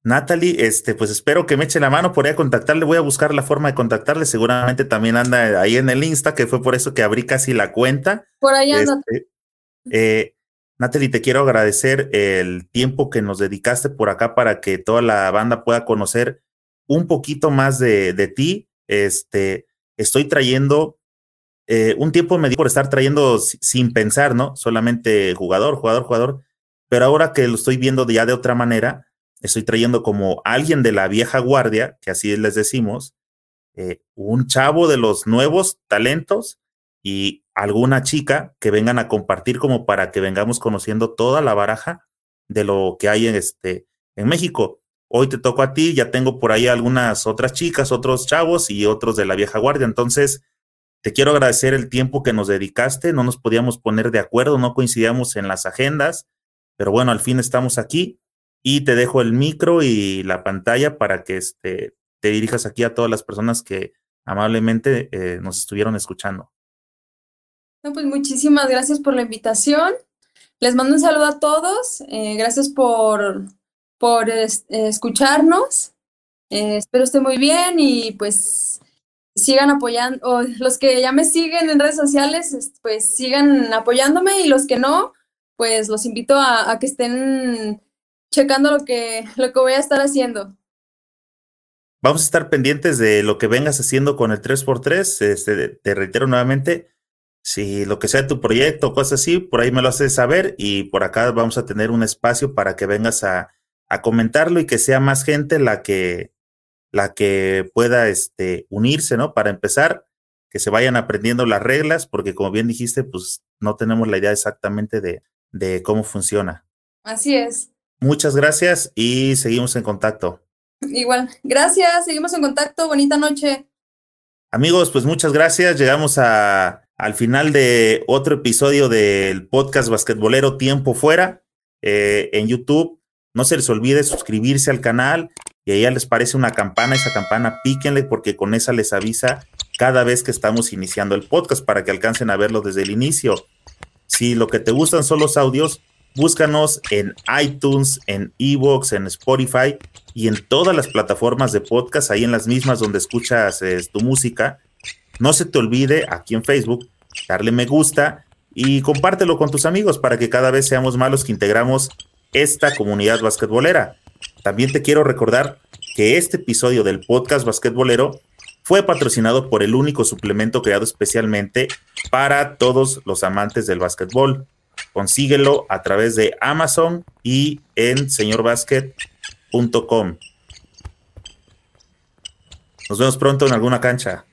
Natalie, este, pues espero que me eche la mano por ahí a contactarle. Voy a buscar la forma de contactarle. Seguramente también anda ahí en el Insta, que fue por eso que abrí casi la cuenta. Por ahí anda. Este, eh, Natalie, te quiero agradecer el tiempo que nos dedicaste por acá para que toda la banda pueda conocer un poquito más de, de ti. Este, estoy trayendo, eh, un tiempo me di por estar trayendo si- sin pensar, ¿no? Solamente jugador, jugador, jugador. Pero ahora que lo estoy viendo ya de otra manera, estoy trayendo como alguien de la vieja guardia, que así les decimos, eh, un chavo de los nuevos talentos y alguna chica que vengan a compartir como para que vengamos conociendo toda la baraja de lo que hay en este en México. Hoy te toco a ti, ya tengo por ahí algunas otras chicas, otros chavos y otros de la vieja guardia. Entonces, te quiero agradecer el tiempo que nos dedicaste. No nos podíamos poner de acuerdo, no coincidíamos en las agendas, pero bueno, al fin estamos aquí y te dejo el micro y la pantalla para que este, te dirijas aquí a todas las personas que amablemente eh, nos estuvieron escuchando. Pues muchísimas gracias por la invitación. Les mando un saludo a todos. eh, gracias por, por es- escucharnos. Eh, espero esté muy bien y pues sigan apoyando. los que ya me siguen en redes sociales, es- pues sigan apoyándome y los que no, pues los invito a, a que estén checando lo que, lo que voy a estar haciendo. vamos a estar pendientes de lo que vengas haciendo con el 3x3. Este, te reitero nuevamente, si lo que sea tu proyecto o cosas así, por ahí me lo haces saber y por acá vamos a tener un espacio para que vengas a, a comentarlo y que sea más gente la que, la que pueda este, unirse, ¿no? Para empezar, que se vayan aprendiendo las reglas, porque como bien dijiste, pues no tenemos la idea exactamente de, de cómo funciona. Así es. Muchas gracias y seguimos en contacto. Igual, gracias, seguimos en contacto, bonita noche. Amigos, pues muchas gracias. Llegamos a, al final de otro episodio del podcast basquetbolero Tiempo Fuera eh, en YouTube. No se les olvide suscribirse al canal y ahí les parece una campana, esa campana píquenle porque con esa les avisa cada vez que estamos iniciando el podcast para que alcancen a verlo desde el inicio. Si lo que te gustan son los audios, búscanos en iTunes, en Evox, en Spotify y en todas las plataformas de podcast, ahí en las mismas donde escuchas eh, tu música. No se te olvide aquí en Facebook darle me gusta y compártelo con tus amigos para que cada vez seamos más los que integramos esta comunidad basquetbolera. También te quiero recordar que este episodio del podcast basquetbolero fue patrocinado por el único suplemento creado especialmente para todos los amantes del básquetbol. Consíguelo a través de Amazon y en señorbasket.com. Nos vemos pronto en alguna cancha.